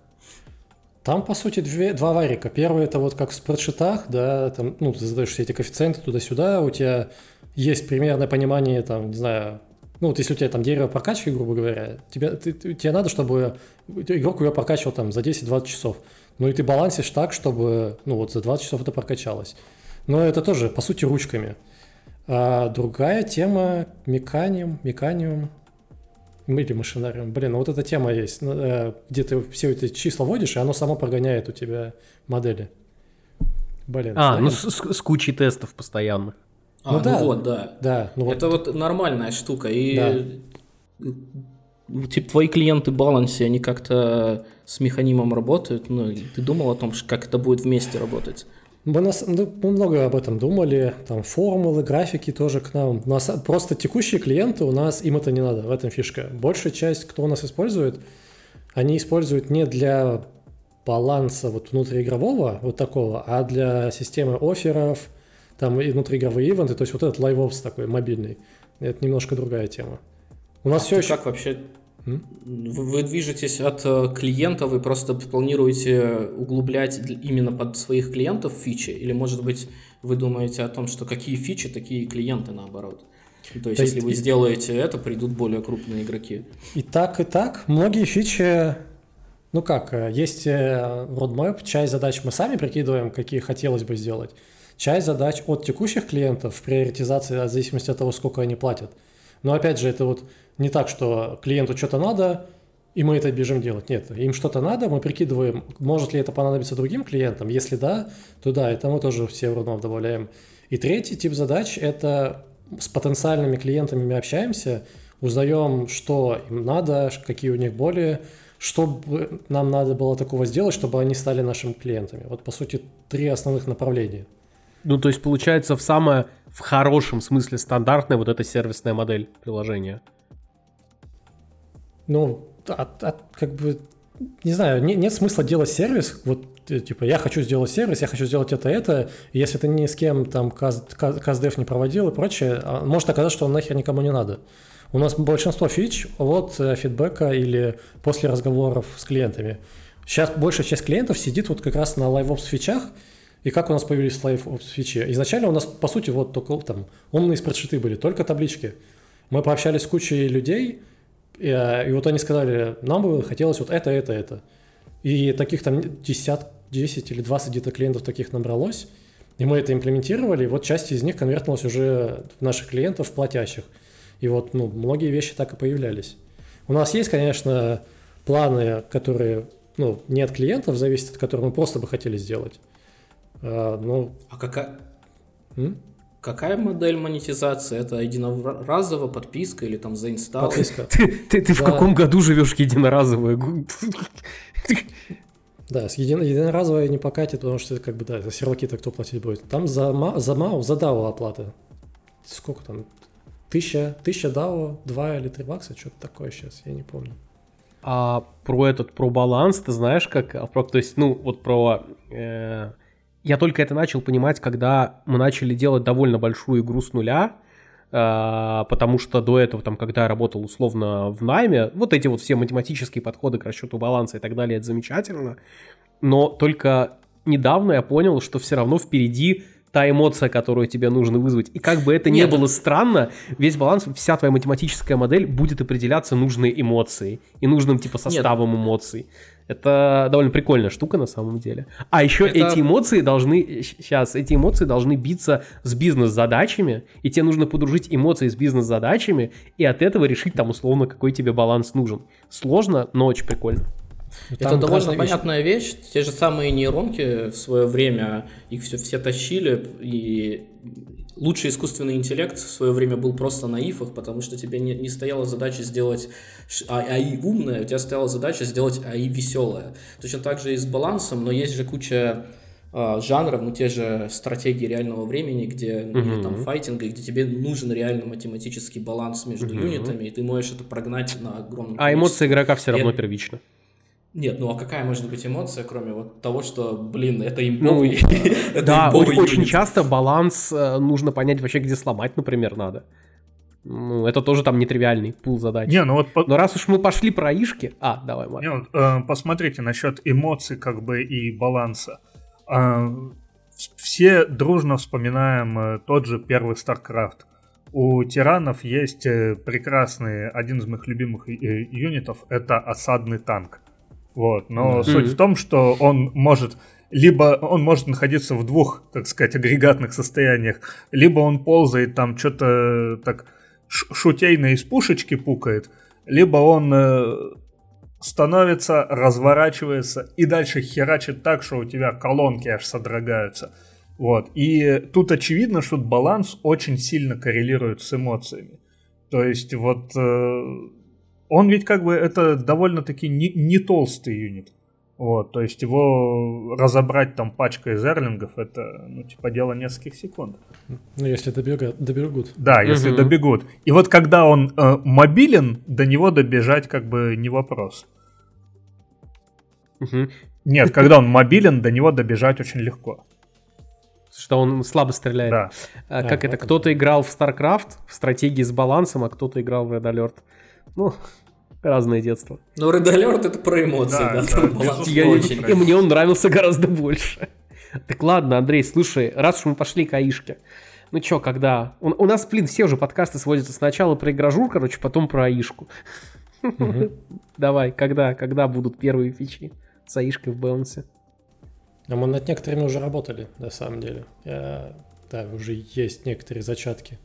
Там, по сути, две, два варика. Первый это вот как в спредшитах, да, там, ну, ты задаешь все эти коэффициенты туда-сюда, у тебя есть примерное понимание, там, не знаю, ну, вот если у тебя там дерево прокачки, грубо говоря, тебе, ты, тебе надо, чтобы игрок ее прокачивал там за 10-20 часов. Ну, и ты балансишь так, чтобы, ну, вот за 20 часов это прокачалось. Но это тоже, по сути, ручками. А другая тема меканиум, меканиум, или машинариум. Блин, ну вот эта тема есть, ну, э, где ты все эти числа вводишь, и оно само прогоняет у тебя модели. Блин. А, ну с, с, с кучей тестов постоянных. А, ну, ну да, вот, да. да ну Это вот... вот нормальная штука. И да. типа твои клиенты балансе, они как-то с механимом работают. Ну, ты думал о том, как это будет вместе работать? Мы, нас, мы много об этом думали, там формулы, графики тоже к нам. У нас просто текущие клиенты, у нас им это не надо, в этом фишка. Большая часть, кто у нас использует, они используют не для баланса вот внутриигрового, вот такого, а для системы офферов, там и внутриигровые ивенты, то есть вот этот LiveOps такой мобильный. Это немножко другая тема. У нас а все еще... как вообще вы движетесь от э, клиента, вы просто планируете углублять именно под своих клиентов фичи, или, может быть, вы думаете о том, что какие фичи, такие клиенты наоборот? То есть, да если и, вы сделаете это, придут более крупные игроки. И так, и так. Многие фичи, ну как, э, есть э, roadmap, часть задач мы сами прикидываем, какие хотелось бы сделать. Часть задач от текущих клиентов в приоритизации, в зависимости от того, сколько они платят. Но опять же, это вот не так, что клиенту что-то надо, и мы это бежим делать. Нет, им что-то надо, мы прикидываем, может ли это понадобиться другим клиентам. Если да, то да, это мы тоже все роднов добавляем. И третий тип задач – это с потенциальными клиентами мы общаемся, узнаем, что им надо, какие у них боли, что нам надо было такого сделать, чтобы они стали нашими клиентами. Вот, по сути, три основных направления. Ну, то есть, получается, в самое, в хорошем смысле стандартная вот эта сервисная модель приложения – ну, от, от, как бы, не знаю, не, нет смысла делать сервис, вот, э, типа, я хочу сделать сервис, я хочу сделать это, это, и если ты ни с кем там CastDev не проводил и прочее, а, может оказаться, что он нахер никому не надо. У нас большинство фич от э, фидбэка или после разговоров с клиентами. Сейчас большая часть клиентов сидит вот как раз на LiveOps фичах, и как у нас появились LiveOps фичи? Изначально у нас, по сути, вот только там умные спредшиты были, только таблички. Мы пообщались с кучей людей, и, э, и вот они сказали, нам бы хотелось вот это, это, это. И таких там 10, 10 или 20 где-то клиентов таких набралось. И мы это имплементировали, и вот часть из них конвертнулась уже в наших клиентов, в платящих. И вот ну, многие вещи так и появлялись. У нас есть, конечно, планы, которые ну, не от клиентов зависят, от которых мы просто бы хотели сделать. А, ну, а какая... М? Какая модель монетизации? Это единоразовая подписка или там за инсталл? Подписка. Ты, ты, ты да. в каком году живешь единоразовая? Да, с един, единоразовой не покатит, потому что как бы, да, за серваки-то кто платить будет. Там за, за MAU, за DAO оплата. Сколько там? тысяча, тысяча DAO, 2 или 3 бакса, что-то такое сейчас, я не помню. А про этот, про баланс, ты знаешь, как, а то есть, ну, вот про... Э, я только это начал понимать, когда мы начали делать довольно большую игру с нуля, э, потому что до этого, там, когда я работал условно в найме, вот эти вот все математические подходы к расчету баланса и так далее, это замечательно, но только недавно я понял, что все равно впереди та эмоция, которую тебе нужно вызвать. И как бы это ни было странно, весь баланс, вся твоя математическая модель будет определяться нужной эмоцией и нужным типа составом Нет. эмоций. Это довольно прикольная штука на самом деле. А еще это... эти эмоции должны, сейчас, эти эмоции должны биться с бизнес-задачами, и тебе нужно подружить эмоции с бизнес-задачами, и от этого решить там условно, какой тебе баланс нужен. Сложно, но очень прикольно. Это довольно понятная вещь. Те же самые нейронки в свое время, их все, все тащили, и лучший искусственный интеллект в свое время был просто на ифах, потому что тебе не, не стояла задача сделать АИ умное, у тебя стояла задача сделать АИ веселое. Точно так же и с балансом, но есть же куча э, жанров, ну те же стратегии реального времени, где, uh-huh. или там файтинга, где тебе нужен реально математический баланс между uh-huh. юнитами, и ты можешь это прогнать на огромном А эмоции игрока все равно первичны. Нет, ну а какая может быть эмоция, кроме вот того, что, блин, это имбовый... Ну, да, очень часто баланс э, нужно понять вообще, где сломать, например, надо. Ну, это тоже там нетривиальный пул задач. Не, ну вот... Но раз уж мы пошли про ишки... А, давай, Марк. Не, вот, э, посмотрите насчет эмоций как бы и баланса. Э, все дружно вспоминаем э, тот же первый StarCraft. У тиранов есть э, прекрасный, один из моих любимых э, юнитов, это осадный танк. Вот. Но mm-hmm. суть в том, что он может либо он может находиться в двух, так сказать, агрегатных состояниях, либо он ползает там что-то так шутейно из пушечки пукает, либо он э, становится, разворачивается и дальше херачит так, что у тебя колонки аж содрогаются. Вот. И тут очевидно, что баланс очень сильно коррелирует с эмоциями. То есть вот э, он ведь как бы это довольно-таки не, не толстый юнит. Вот, то есть его разобрать там пачкой зерлингов, это, ну, типа, дело нескольких секунд. Ну, если добегут. добегут. Да, если угу. добегут. И вот когда он э, мобилен, до него добежать как бы не вопрос. Угу. Нет, когда он мобилен, до него добежать очень легко. Что он слабо стреляет. Да. А, как а, это? Кто-то играл в StarCraft в стратегии с балансом, а кто-то играл в Red Alert. Ну, разное детство. Но Red Alert это про эмоции, да, да, да я, и мне он нравился гораздо больше. Так ладно, Андрей, слушай, раз уж мы пошли к Аишке, ну чё, когда... У, у нас, блин, все уже подкасты сводятся сначала про игражур, короче, потом про Аишку. Давай, когда, когда будут первые фичи с Аишкой в балансе? А мы над некоторыми уже работали, на самом деле. Я, да, уже есть некоторые зачатки.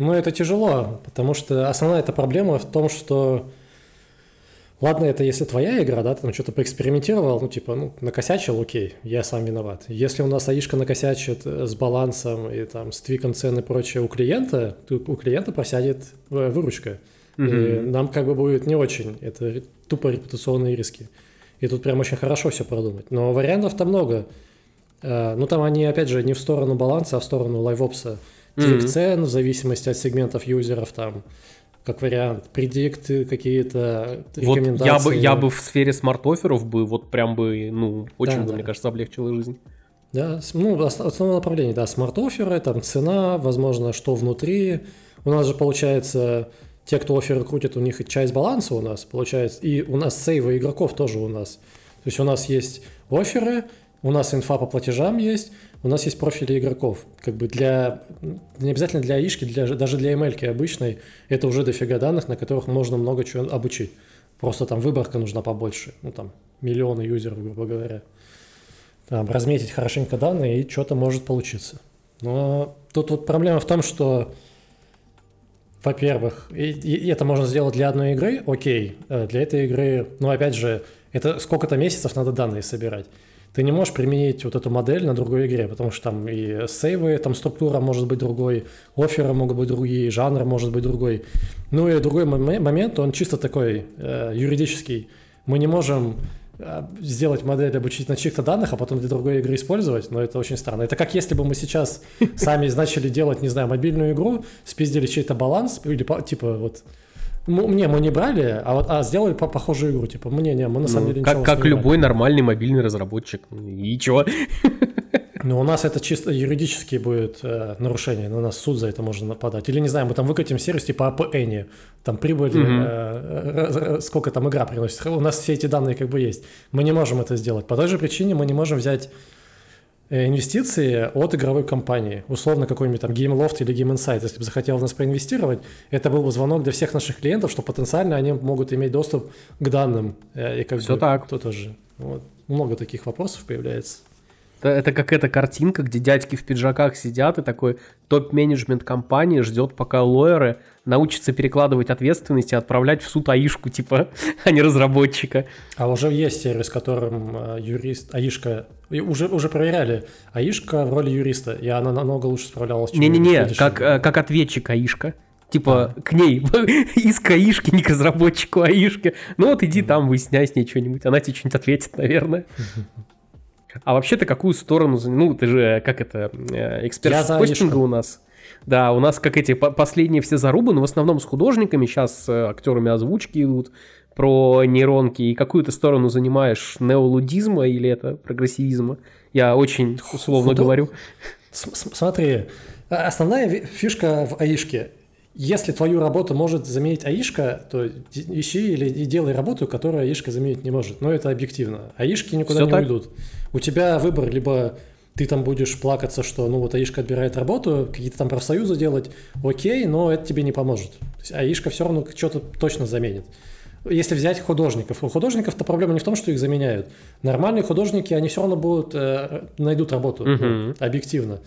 Но это тяжело, потому что основная эта проблема в том, что Ладно, это если твоя игра, да, ты там что-то поэкспериментировал, ну, типа, ну, накосячил, окей, я сам виноват. Если у нас аишка накосячит э, с балансом и там с твиком цен и прочее у клиента, то у клиента просядет выручка. Mm-hmm. И нам как бы будет не очень. Это тупо репутационные риски. И тут прям очень хорошо все продумать. Но вариантов-то много. Э, ну, там они, опять же, не в сторону баланса, а в сторону LiveOps а. Tweak mm-hmm. цен в зависимости от сегментов юзеров там как вариант, predict ы какие-то, вот рекомендации. Я бы, я бы в сфере smart offer ов бы вот прям бы, ну, очень да, бы, да. мне кажется, облегчила жизнь. Да, ну, основное направление, да, smart offer ы, там цена, возможно, что внутри. У нас же получается, те, кто оферы крутит, у них часть баланса у нас получается, и у нас сейвы игроков тоже у нас. То есть у нас есть оферы, у нас инфа по платежам есть, у нас есть профили игроков. Как бы для, не обязательно для ишки, для, даже для ML обычной, это уже дофига данных, на которых можно много чего обучить. Просто там выборка нужна побольше. Ну, там, миллионы юзеров, грубо говоря. Там, разметить хорошенько данные, и что-то может получиться. Но тут вот проблема в том, что, во-первых, и, и это можно сделать для одной игры, окей, э, для этой игры, но опять же, это сколько-то месяцев надо данные собирать ты не можешь применить вот эту модель на другой игре, потому что там и сейвы, там структура может быть другой, оферы могут быть другие, жанр может быть другой. Ну и другой момент, он чисто такой э, юридический. Мы не можем а, сделать модель обучить на чьих-то данных, а потом для другой игры использовать, но это очень странно. Это как если бы мы сейчас сами начали делать, не знаю, мобильную игру, спиздили чей-то баланс, или типа вот мне мы не брали, а вот а сделали по похожую игру. Типа, мне не, мы на самом ну, деле Как, как любой нормальный мобильный разработчик. И чего? Ну, у нас это чисто юридически будет э, нарушение, на нас суд за это можно нападать. Или, не знаю, мы там выкатим сервис типа APN, там прибыль, mm-hmm. э, э, сколько там игра приносит. У нас все эти данные как бы есть. Мы не можем это сделать. По той же причине мы не можем взять инвестиции от игровой компании. Условно какой-нибудь там GameLoft или Game Insight, если бы захотел в нас проинвестировать, это был бы звонок для всех наших клиентов, что потенциально они могут иметь доступ к данным. Э, и как Все бы, так. То тоже. Вот. Много таких вопросов появляется. Это, это как эта картинка, где дядьки в пиджаках сидят, и такой топ-менеджмент компании ждет, пока лоеры научатся перекладывать ответственность и отправлять в суд аишку, типа, а не разработчика. А уже есть сервис, которым э, юрист, аишка, уже, уже проверяли, аишка в роли юриста, и она намного лучше справлялась, чем Не-не-не, как, э, как ответчик аишка. Типа, а. к ней, иск аишки, не к разработчику аишки. Ну вот иди там, выясняй с ней что-нибудь, она тебе что-нибудь ответит, наверное. А вообще ты какую сторону... Ну, ты же, как это, э, эксперт хостинга у нас. Да, у нас как эти последние все зарубы, но в основном с художниками, сейчас с э, актерами озвучки идут про нейронки. И какую ты сторону занимаешь? Неолудизма или это прогрессивизма? Я очень условно Худо... говорю. Смотри, а, основная фишка в АИшке если твою работу может заменить АИшка, то ищи или и делай работу, которую АИшка заменить не может. Но это объективно. АИшки никуда Все не так? уйдут. У тебя выбор, либо ты там будешь плакаться, что ну вот АИшка отбирает работу, какие-то там профсоюзы делать, окей, но это тебе не поможет. То есть АИшка все равно что-то точно заменит. Если взять художников, у художников-то проблема не в том, что их заменяют. Нормальные художники, они все равно будут, э, найдут работу, угу. ну, объективно.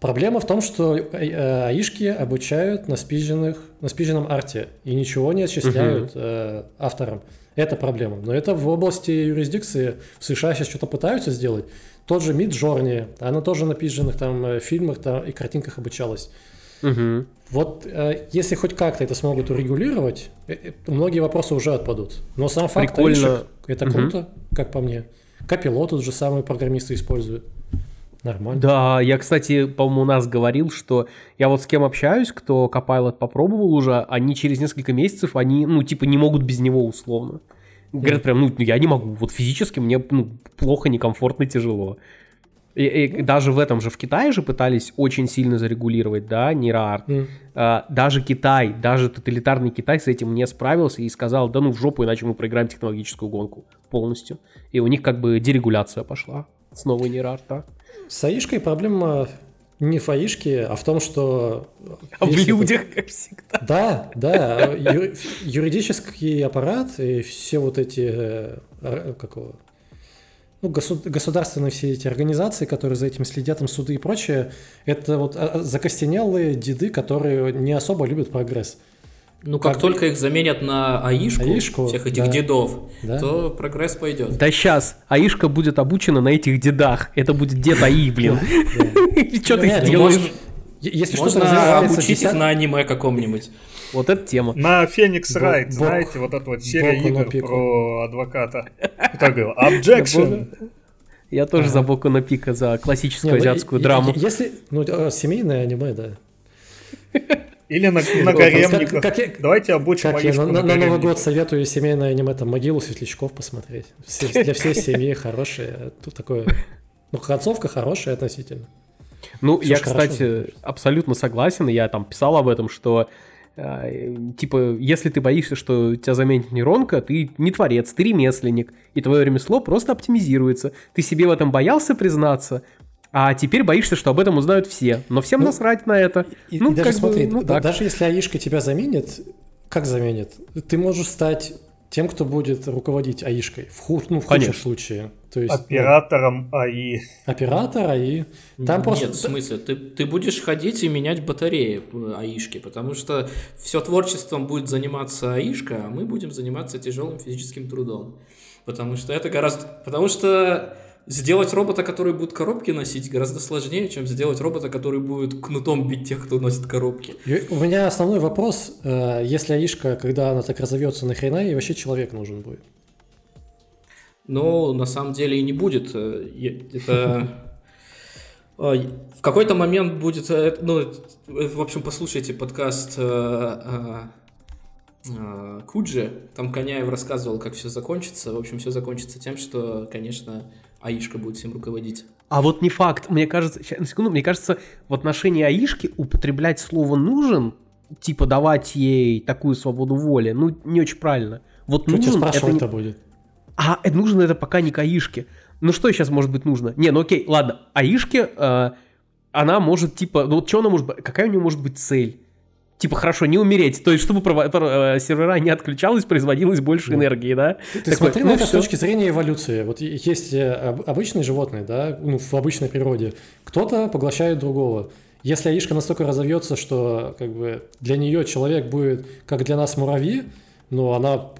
Проблема в том, что э, аишки обучают на, спизженных, на спизженном арте и ничего не отчисляют угу. э, авторам. Это проблема. Но это в области юрисдикции в США сейчас что-то пытаются сделать. Тот же Миджорни, она тоже на пизженных там э, фильмах там, и картинках обучалась. Угу. Вот э, если хоть как-то это смогут урегулировать, э, многие вопросы уже отпадут. Но сам факт Прикольно. Аишек, это круто, угу. как по мне. Копилот тут же самые программисты используют. Нормально. Да, я, кстати, по-моему, у нас говорил, что я вот с кем общаюсь, кто Copilot попробовал уже, они через несколько месяцев, они, ну, типа, не могут без него условно. Говорят прям, ну, я не могу, вот физически мне ну, плохо, некомфортно, тяжело. И, и даже в этом же, в Китае же пытались очень сильно зарегулировать, да, нейроарт. Mm. А, даже Китай, даже тоталитарный Китай с этим не справился и сказал, да ну в жопу, иначе мы проиграем технологическую гонку полностью. И у них как бы дерегуляция пошла с новой нейроарта. С аишкой проблема не в аишке, а в том, что... А в людях, это... как всегда. Да, да. Ю... Юридический аппарат и все вот эти... Э, как его, ну, государственные все эти организации, которые за этим следят, там суды и прочее, это вот а, закостенелые деды, которые не особо любят прогресс. Ну, как, как только их заменят на АИшку, АИшку всех этих да. дедов, да. то прогресс пойдет. Да сейчас, АИшка будет обучена на этих дедах. Это будет дед АИ, блин. Что ты сделаешь? Если Можно обучить их на аниме каком-нибудь. Вот эта тема. На Феникс Райт, знаете, вот эта вот серия игр про адвоката. Кто говорил? Objection! Я тоже за Боку на пика, за классическую азиатскую драму. Если, ну, э, семейное аниме, да. Или на, на гаремниках. Как, как, Давайте обучим как я на, на, на Новый год советую семейное аниме, там, «Могилу светлячков» посмотреть. Все, для всей семьи хорошие. Тут такое... Ну, концовка хорошая относительно. Ну, Все я, кстати, хорошо. абсолютно согласен. Я там писал об этом, что э, типа, если ты боишься, что тебя заменит нейронка, ты не творец, ты ремесленник, и твое ремесло просто оптимизируется. Ты себе в этом боялся признаться, а теперь боишься, что об этом узнают все. Но всем ну, насрать на это. И, ну, и даже смотри, бы, ну, да, даже если АИшка тебя заменит, как заменит? Ты можешь стать тем, кто будет руководить АИшкой в, худ, ну, в худшем случае. То есть, Оператором ну, АИ. Оператор АИ. Там Нет, просто... в смысле, ты, ты будешь ходить и менять батареи АИшки, потому что все творчеством будет заниматься АИшка, а мы будем заниматься тяжелым физическим трудом. Потому что это гораздо... Потому что сделать робота, который будет коробки носить, гораздо сложнее, чем сделать робота, который будет кнутом бить тех, кто носит коробки. У меня основной вопрос, э, если Аишка, когда она так разовьется, нахрена ей вообще человек нужен будет? Но на самом деле и не будет. Э, это в какой-то момент будет, э, ну, в общем, послушайте подкаст Куджи, там Коняев рассказывал, как все закончится. В общем, все закончится тем, что, конечно, Аишка будет всем руководить. А вот не факт. Мне кажется, сейчас, на секунду, мне кажется, в отношении Аишки употреблять слово «нужен», типа давать ей такую свободу воли, ну, не очень правильно. Вот что нужен, спрашивать это, не... будет? А это нужно это пока не к Аишке. Ну что сейчас может быть нужно? Не, ну окей, ладно, Аишке, э, она может, типа, ну вот что она может быть, какая у нее может быть цель? Типа, хорошо, не умереть. То есть, чтобы э, сервера не отключалось, производилось больше да. энергии, да? Ты, ты смотри вот, на ну, это все. с точки зрения эволюции. Вот есть э, обычные животные, да, ну, в обычной природе. Кто-то поглощает другого. Если Аишка настолько разовьется, что как бы для нее человек будет, как для нас муравьи, ну, она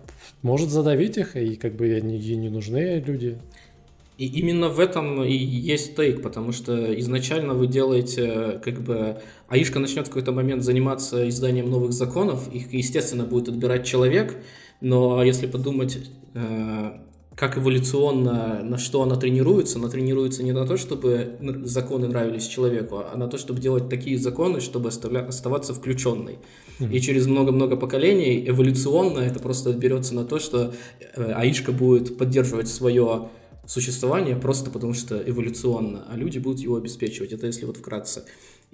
может задавить их, и как бы ей не нужны люди. И именно в этом и есть тейк, потому что изначально вы делаете, как бы, Аишка начнет в какой-то момент заниматься изданием новых законов, их, естественно, будет отбирать человек, но если подумать, э, как эволюционно, на что она тренируется, она тренируется не на то, чтобы законы нравились человеку, а на то, чтобы делать такие законы, чтобы оставаться включенной. Mm-hmm. И через много-много поколений эволюционно это просто отберется на то, что э, Аишка будет поддерживать свое существование просто потому что эволюционно, а люди будут его обеспечивать. Это если вот вкратце.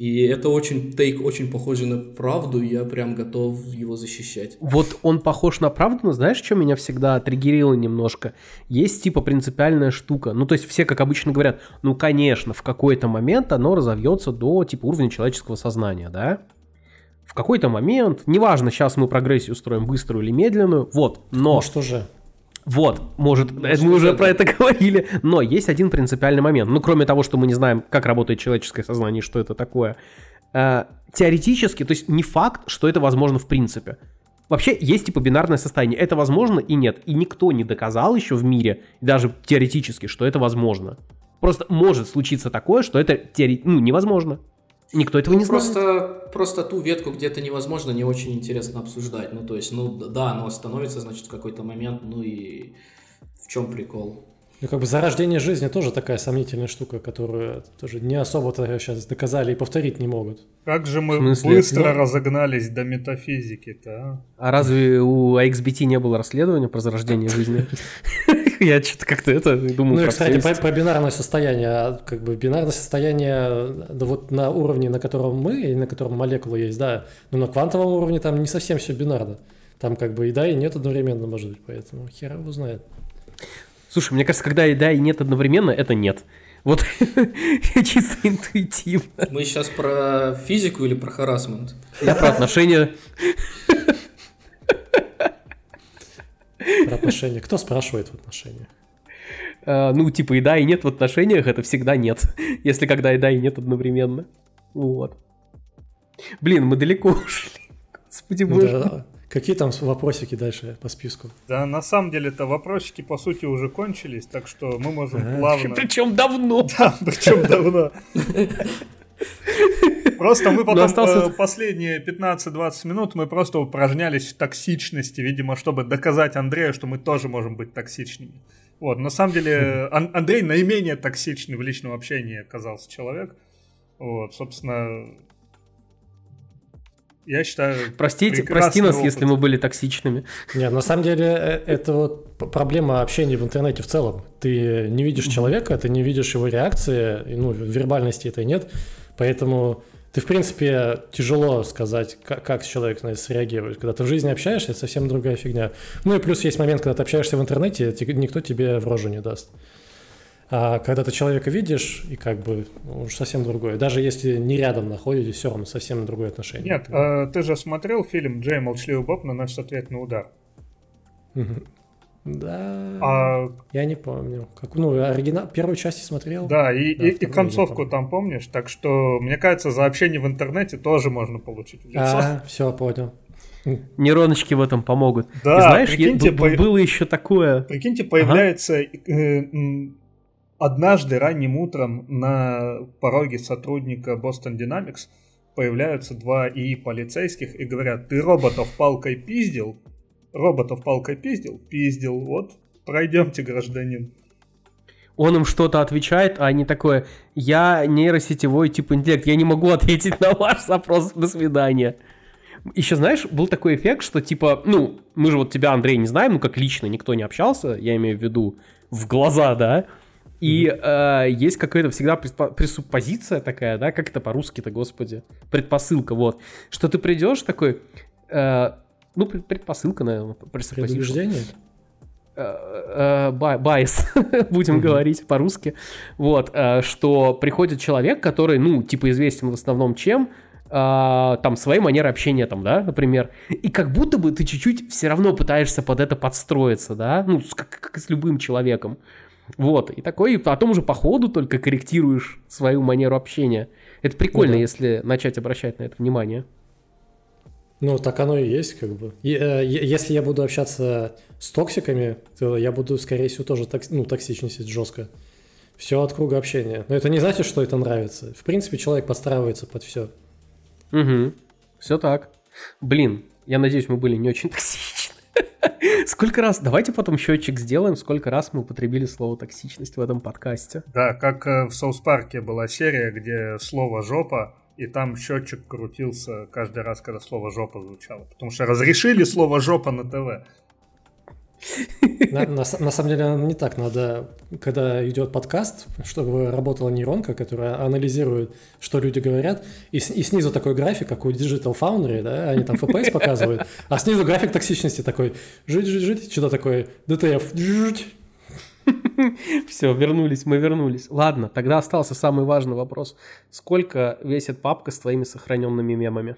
И это очень тейк, очень похожий на правду, и я прям готов его защищать. Вот он похож на правду, но знаешь, что меня всегда триггерило немножко? Есть типа принципиальная штука. Ну, то есть все, как обычно говорят, ну, конечно, в какой-то момент оно разовьется до типа уровня человеческого сознания, да? В какой-то момент, неважно, сейчас мы прогрессию устроим быструю или медленную, вот, но... Ну что же? Вот, может, ну, мы уже про это говорили. Но есть один принципиальный момент. Ну, кроме того, что мы не знаем, как работает человеческое сознание, что это такое. Э, теоретически, то есть не факт, что это возможно в принципе. Вообще есть типа бинарное состояние. Это возможно и нет. И никто не доказал еще в мире, даже теоретически, что это возможно. Просто может случиться такое, что это теоре... ну, невозможно. Никто этого ну, не просто, знает. Просто ту ветку где-то невозможно, не очень интересно обсуждать. Ну, то есть, ну, да, оно остановится, значит, в какой-то момент, ну и в чем прикол? Ну, как бы зарождение жизни тоже такая сомнительная штука, которую тоже не особо-то сейчас доказали и повторить не могут. Как же мы быстро ну... разогнались до метафизики-то, а? А разве у AXBT не было расследования про зарождение жизни? Я что-то как-то это думал. Ну и, кстати, про, про бинарное состояние. А как бы бинарное состояние да, вот на уровне, на котором мы, и на котором молекулы есть, да. Но на квантовом уровне там не совсем все бинарно. Там как бы и да, и нет одновременно, может быть, поэтому хера его знает. Слушай, мне кажется, когда и да, и нет одновременно, это нет. Вот чисто интуитивно. Мы сейчас про физику или про харасмент? Я про отношения. Про отношения. Кто спрашивает в отношениях? Uh, ну, типа и да, и нет в отношениях, это всегда нет. Если когда и да, и нет одновременно. Вот. Блин, мы далеко ушли. Господи боже. Да, да. Какие там вопросики дальше по списку? Да, на самом деле-то вопросики, по сути, уже кончились, так что мы можем а, плавно... Причем давно. Да, причем давно. Просто мы потом остался... э, последние 15-20 минут мы просто упражнялись в токсичности, видимо, чтобы доказать Андрею, что мы тоже можем быть токсичными. Вот, на самом деле Ан- Андрей наименее токсичный в личном общении оказался человек. Вот, собственно, я считаю... Простите, прости нас, опыт. если мы были токсичными. Не, на самом деле э, это вот проблема общения в интернете в целом. Ты не видишь человека, ты не видишь его реакции, ну, вербальности этой нет, поэтому ты, в принципе, тяжело сказать, как, как человек на это среагирует. Когда ты в жизни общаешься, это совсем другая фигня. Ну и плюс есть момент, когда ты общаешься в интернете, никто тебе в рожу не даст. А когда ты человека видишь, и как бы ну, уж совсем другое. Даже если не рядом находитесь, все равно совсем другое отношение. Нет, а, ты же смотрел фильм «Джей Молчаливый Боб наносит ответный удар». Да. А... Я не помню. Как, ну, оригинал, первую часть смотрел. Да, и, да, и, и концовку там помнишь. Так что, мне кажется, за общение в интернете тоже можно получить лицо. А, все, понял. Нейроночки в этом помогут. Да, и знаешь, прикиньте, я, по... было еще такое. Прикиньте, появляется ага. однажды ранним утром на пороге сотрудника Boston Dynamics появляются два ИИ полицейских и говорят, ты роботов палкой пиздил? Роботов палкой пиздил? Пиздил. Вот Пройдемте, гражданин. Он им что-то отвечает, а они такое, я нейросетевой тип интеллект, я не могу ответить на ваш запрос, до свидания. Еще знаешь, был такой эффект, что типа, ну, мы же вот тебя, Андрей, не знаем, ну как лично никто не общался, я имею в виду в глаза, да, и mm-hmm. э, есть какая-то всегда пресуппозиция такая, да, как это по-русски-то, господи, предпосылка, вот, что ты придешь такой, э, ну, предпосылка, наверное, Предубеждение? Э, э, байс, будем mm-hmm. говорить по-русски, вот, э, что приходит человек, который, ну, типа известен в основном чем, там своей манеры общения там, да, например, и как будто бы ты чуть-чуть все равно пытаешься под это подстроиться, да, ну, как, как с любым человеком, вот, и такой, потом уже по ходу только корректируешь свою манеру общения. Это прикольно, ну, да. если начать обращать на это внимание. Ну, так оно и есть, как бы. И, э, если я буду общаться с токсиками, то я буду, скорее всего, тоже токс, ну, токсичничать жестко. Все от круга общения. Но это не значит, что это нравится. В принципе, человек подстраивается под все. Угу. Все так. Блин, я надеюсь, мы были не очень токсичны. Сколько раз, давайте потом счетчик сделаем, сколько раз мы употребили слово токсичность в этом подкасте. Да, как э, в Соус Парке была серия, где слово жопа и там счетчик крутился каждый раз, когда слово жопа звучало. Потому что разрешили слово жопа на ТВ. На, на, на самом деле не так надо, когда идет подкаст, чтобы работала нейронка, которая анализирует, что люди говорят, и, и снизу такой график, как у Digital Foundry, да, они там FPS показывают, а снизу график токсичности такой, жить, жить, жить, что-то такое, DTF, жить, Все, вернулись, мы вернулись. Ладно, тогда остался самый важный вопрос. Сколько весит папка с твоими сохраненными мемами?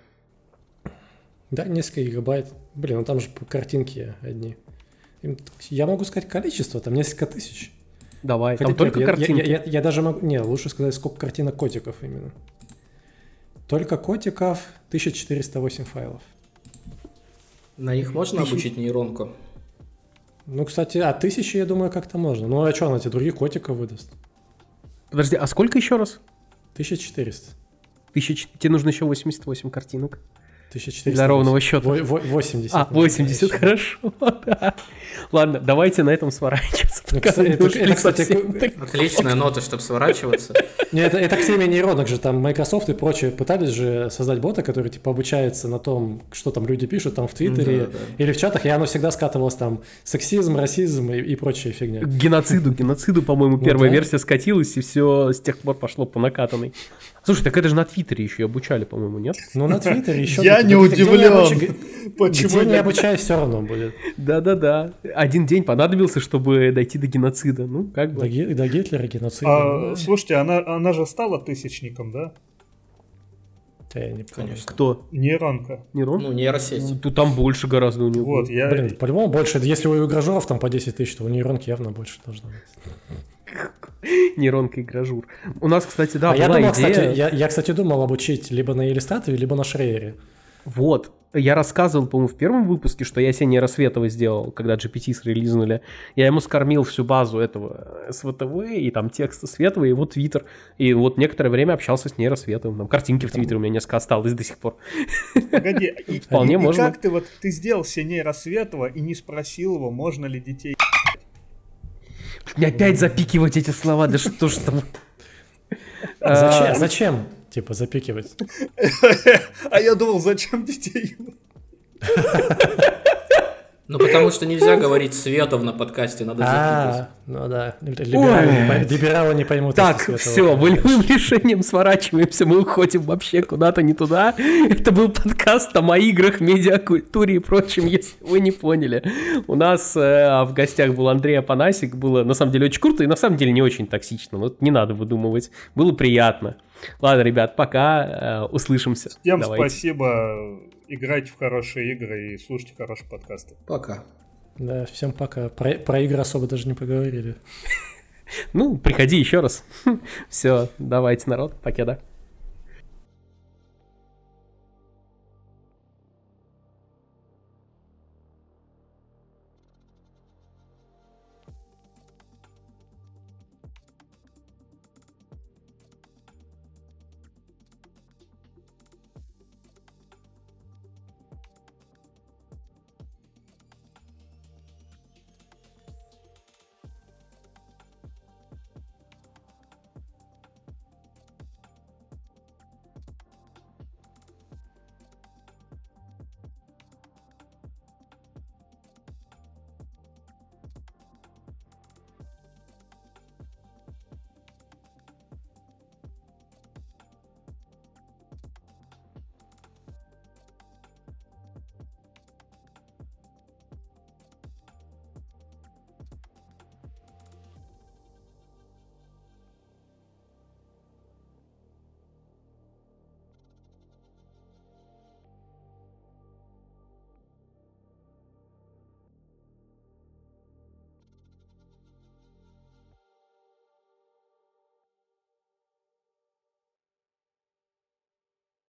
Да, несколько гигабайт. Блин, ну там же картинки одни. Я могу сказать количество, там несколько тысяч. Давай, Хотя, там только я, картинки. Я, я, я, я даже могу... Не, лучше сказать, сколько картинок котиков именно. Только котиков 1408 файлов. На них можно Тысяч... обучить нейронку? Ну, кстати, а тысячи, я думаю, как-то можно. Ну, а что, она тебе других котиков выдаст? Подожди, а сколько еще раз? 1400. 1000... Тебе нужно еще 88 картинок. 1400. Для ровного счета. 80. А, 80, хорошо. Да. Ладно, давайте на этом сворачиваться. Ну, кстати, это, это, кстати, Отличная нота, чтобы сворачиваться. Не, это, это к теме нейронок же, там Microsoft и прочие пытались же создать бота, который типа обучается на том, что там люди пишут там в Твиттере да, да. или в чатах, и оно всегда скатывалось там сексизм, расизм и, и прочая фигня. геноциду, геноциду, по-моему, первая ну, да. версия скатилась, и все с тех пор пошло по накатанной. Слушай, так это же на Твиттере еще и обучали, по-моему, нет? Ну, на Твиттере еще... Я не удивлен. Почему не обучаю, все равно будет. Да-да-да. Один день понадобился, чтобы дойти до геноцида. Ну, как бы. До, Гитлера геноцида. А, слушайте, она, она же стала тысячником, да? я не помню. Конечно. Кто? Нейронка. Нейрон? Ну, нейросеть. Ну, тут там больше гораздо у него. Вот, я... Блин, по-любому больше. Если у игражуров там по 10 тысяч, то у нейронки явно больше должно быть. нейронка и гражур. У нас, кстати, да, а была я думал, идея... Кстати, я, я, кстати, думал обучить либо на Елистатове, либо на Шрейере. Вот. Я рассказывал, по-моему, в первом выпуске, что я себе нейросветово сделал, когда GPT срелизнули. Я ему скормил всю базу этого СВТВ и там текста Светова, и его твиттер. И вот некоторое время общался с нейросветовым. Там картинки в твиттере у меня несколько осталось до сих пор. Погоди, вполне можно. как ты вот, ты сделал себе нейросветова и не спросил его, можно ли детей Опять запикивать эти слова, да что ж там. Зачем? А, зачем? Типа запикивать. А я думал, зачем детей? Ну, потому что нельзя говорить Светов на подкасте, надо А, ну да, либералы не поймут. Так, все, волевым решением сворачиваемся, мы уходим вообще куда-то не туда. Это был подкаст о играх, медиакультуре и прочем, если вы не поняли. У нас э, в гостях был Андрей Апанасик, было на самом деле очень круто и на самом деле не очень токсично, вот не надо выдумывать, было приятно. Ладно, ребят, пока, э, услышимся. Всем спасибо играйте в хорошие игры и слушайте хорошие подкасты. Пока. Да, всем пока. Про, про игры особо даже не поговорили. Ну, приходи еще раз. Все, давайте, народ, покеда.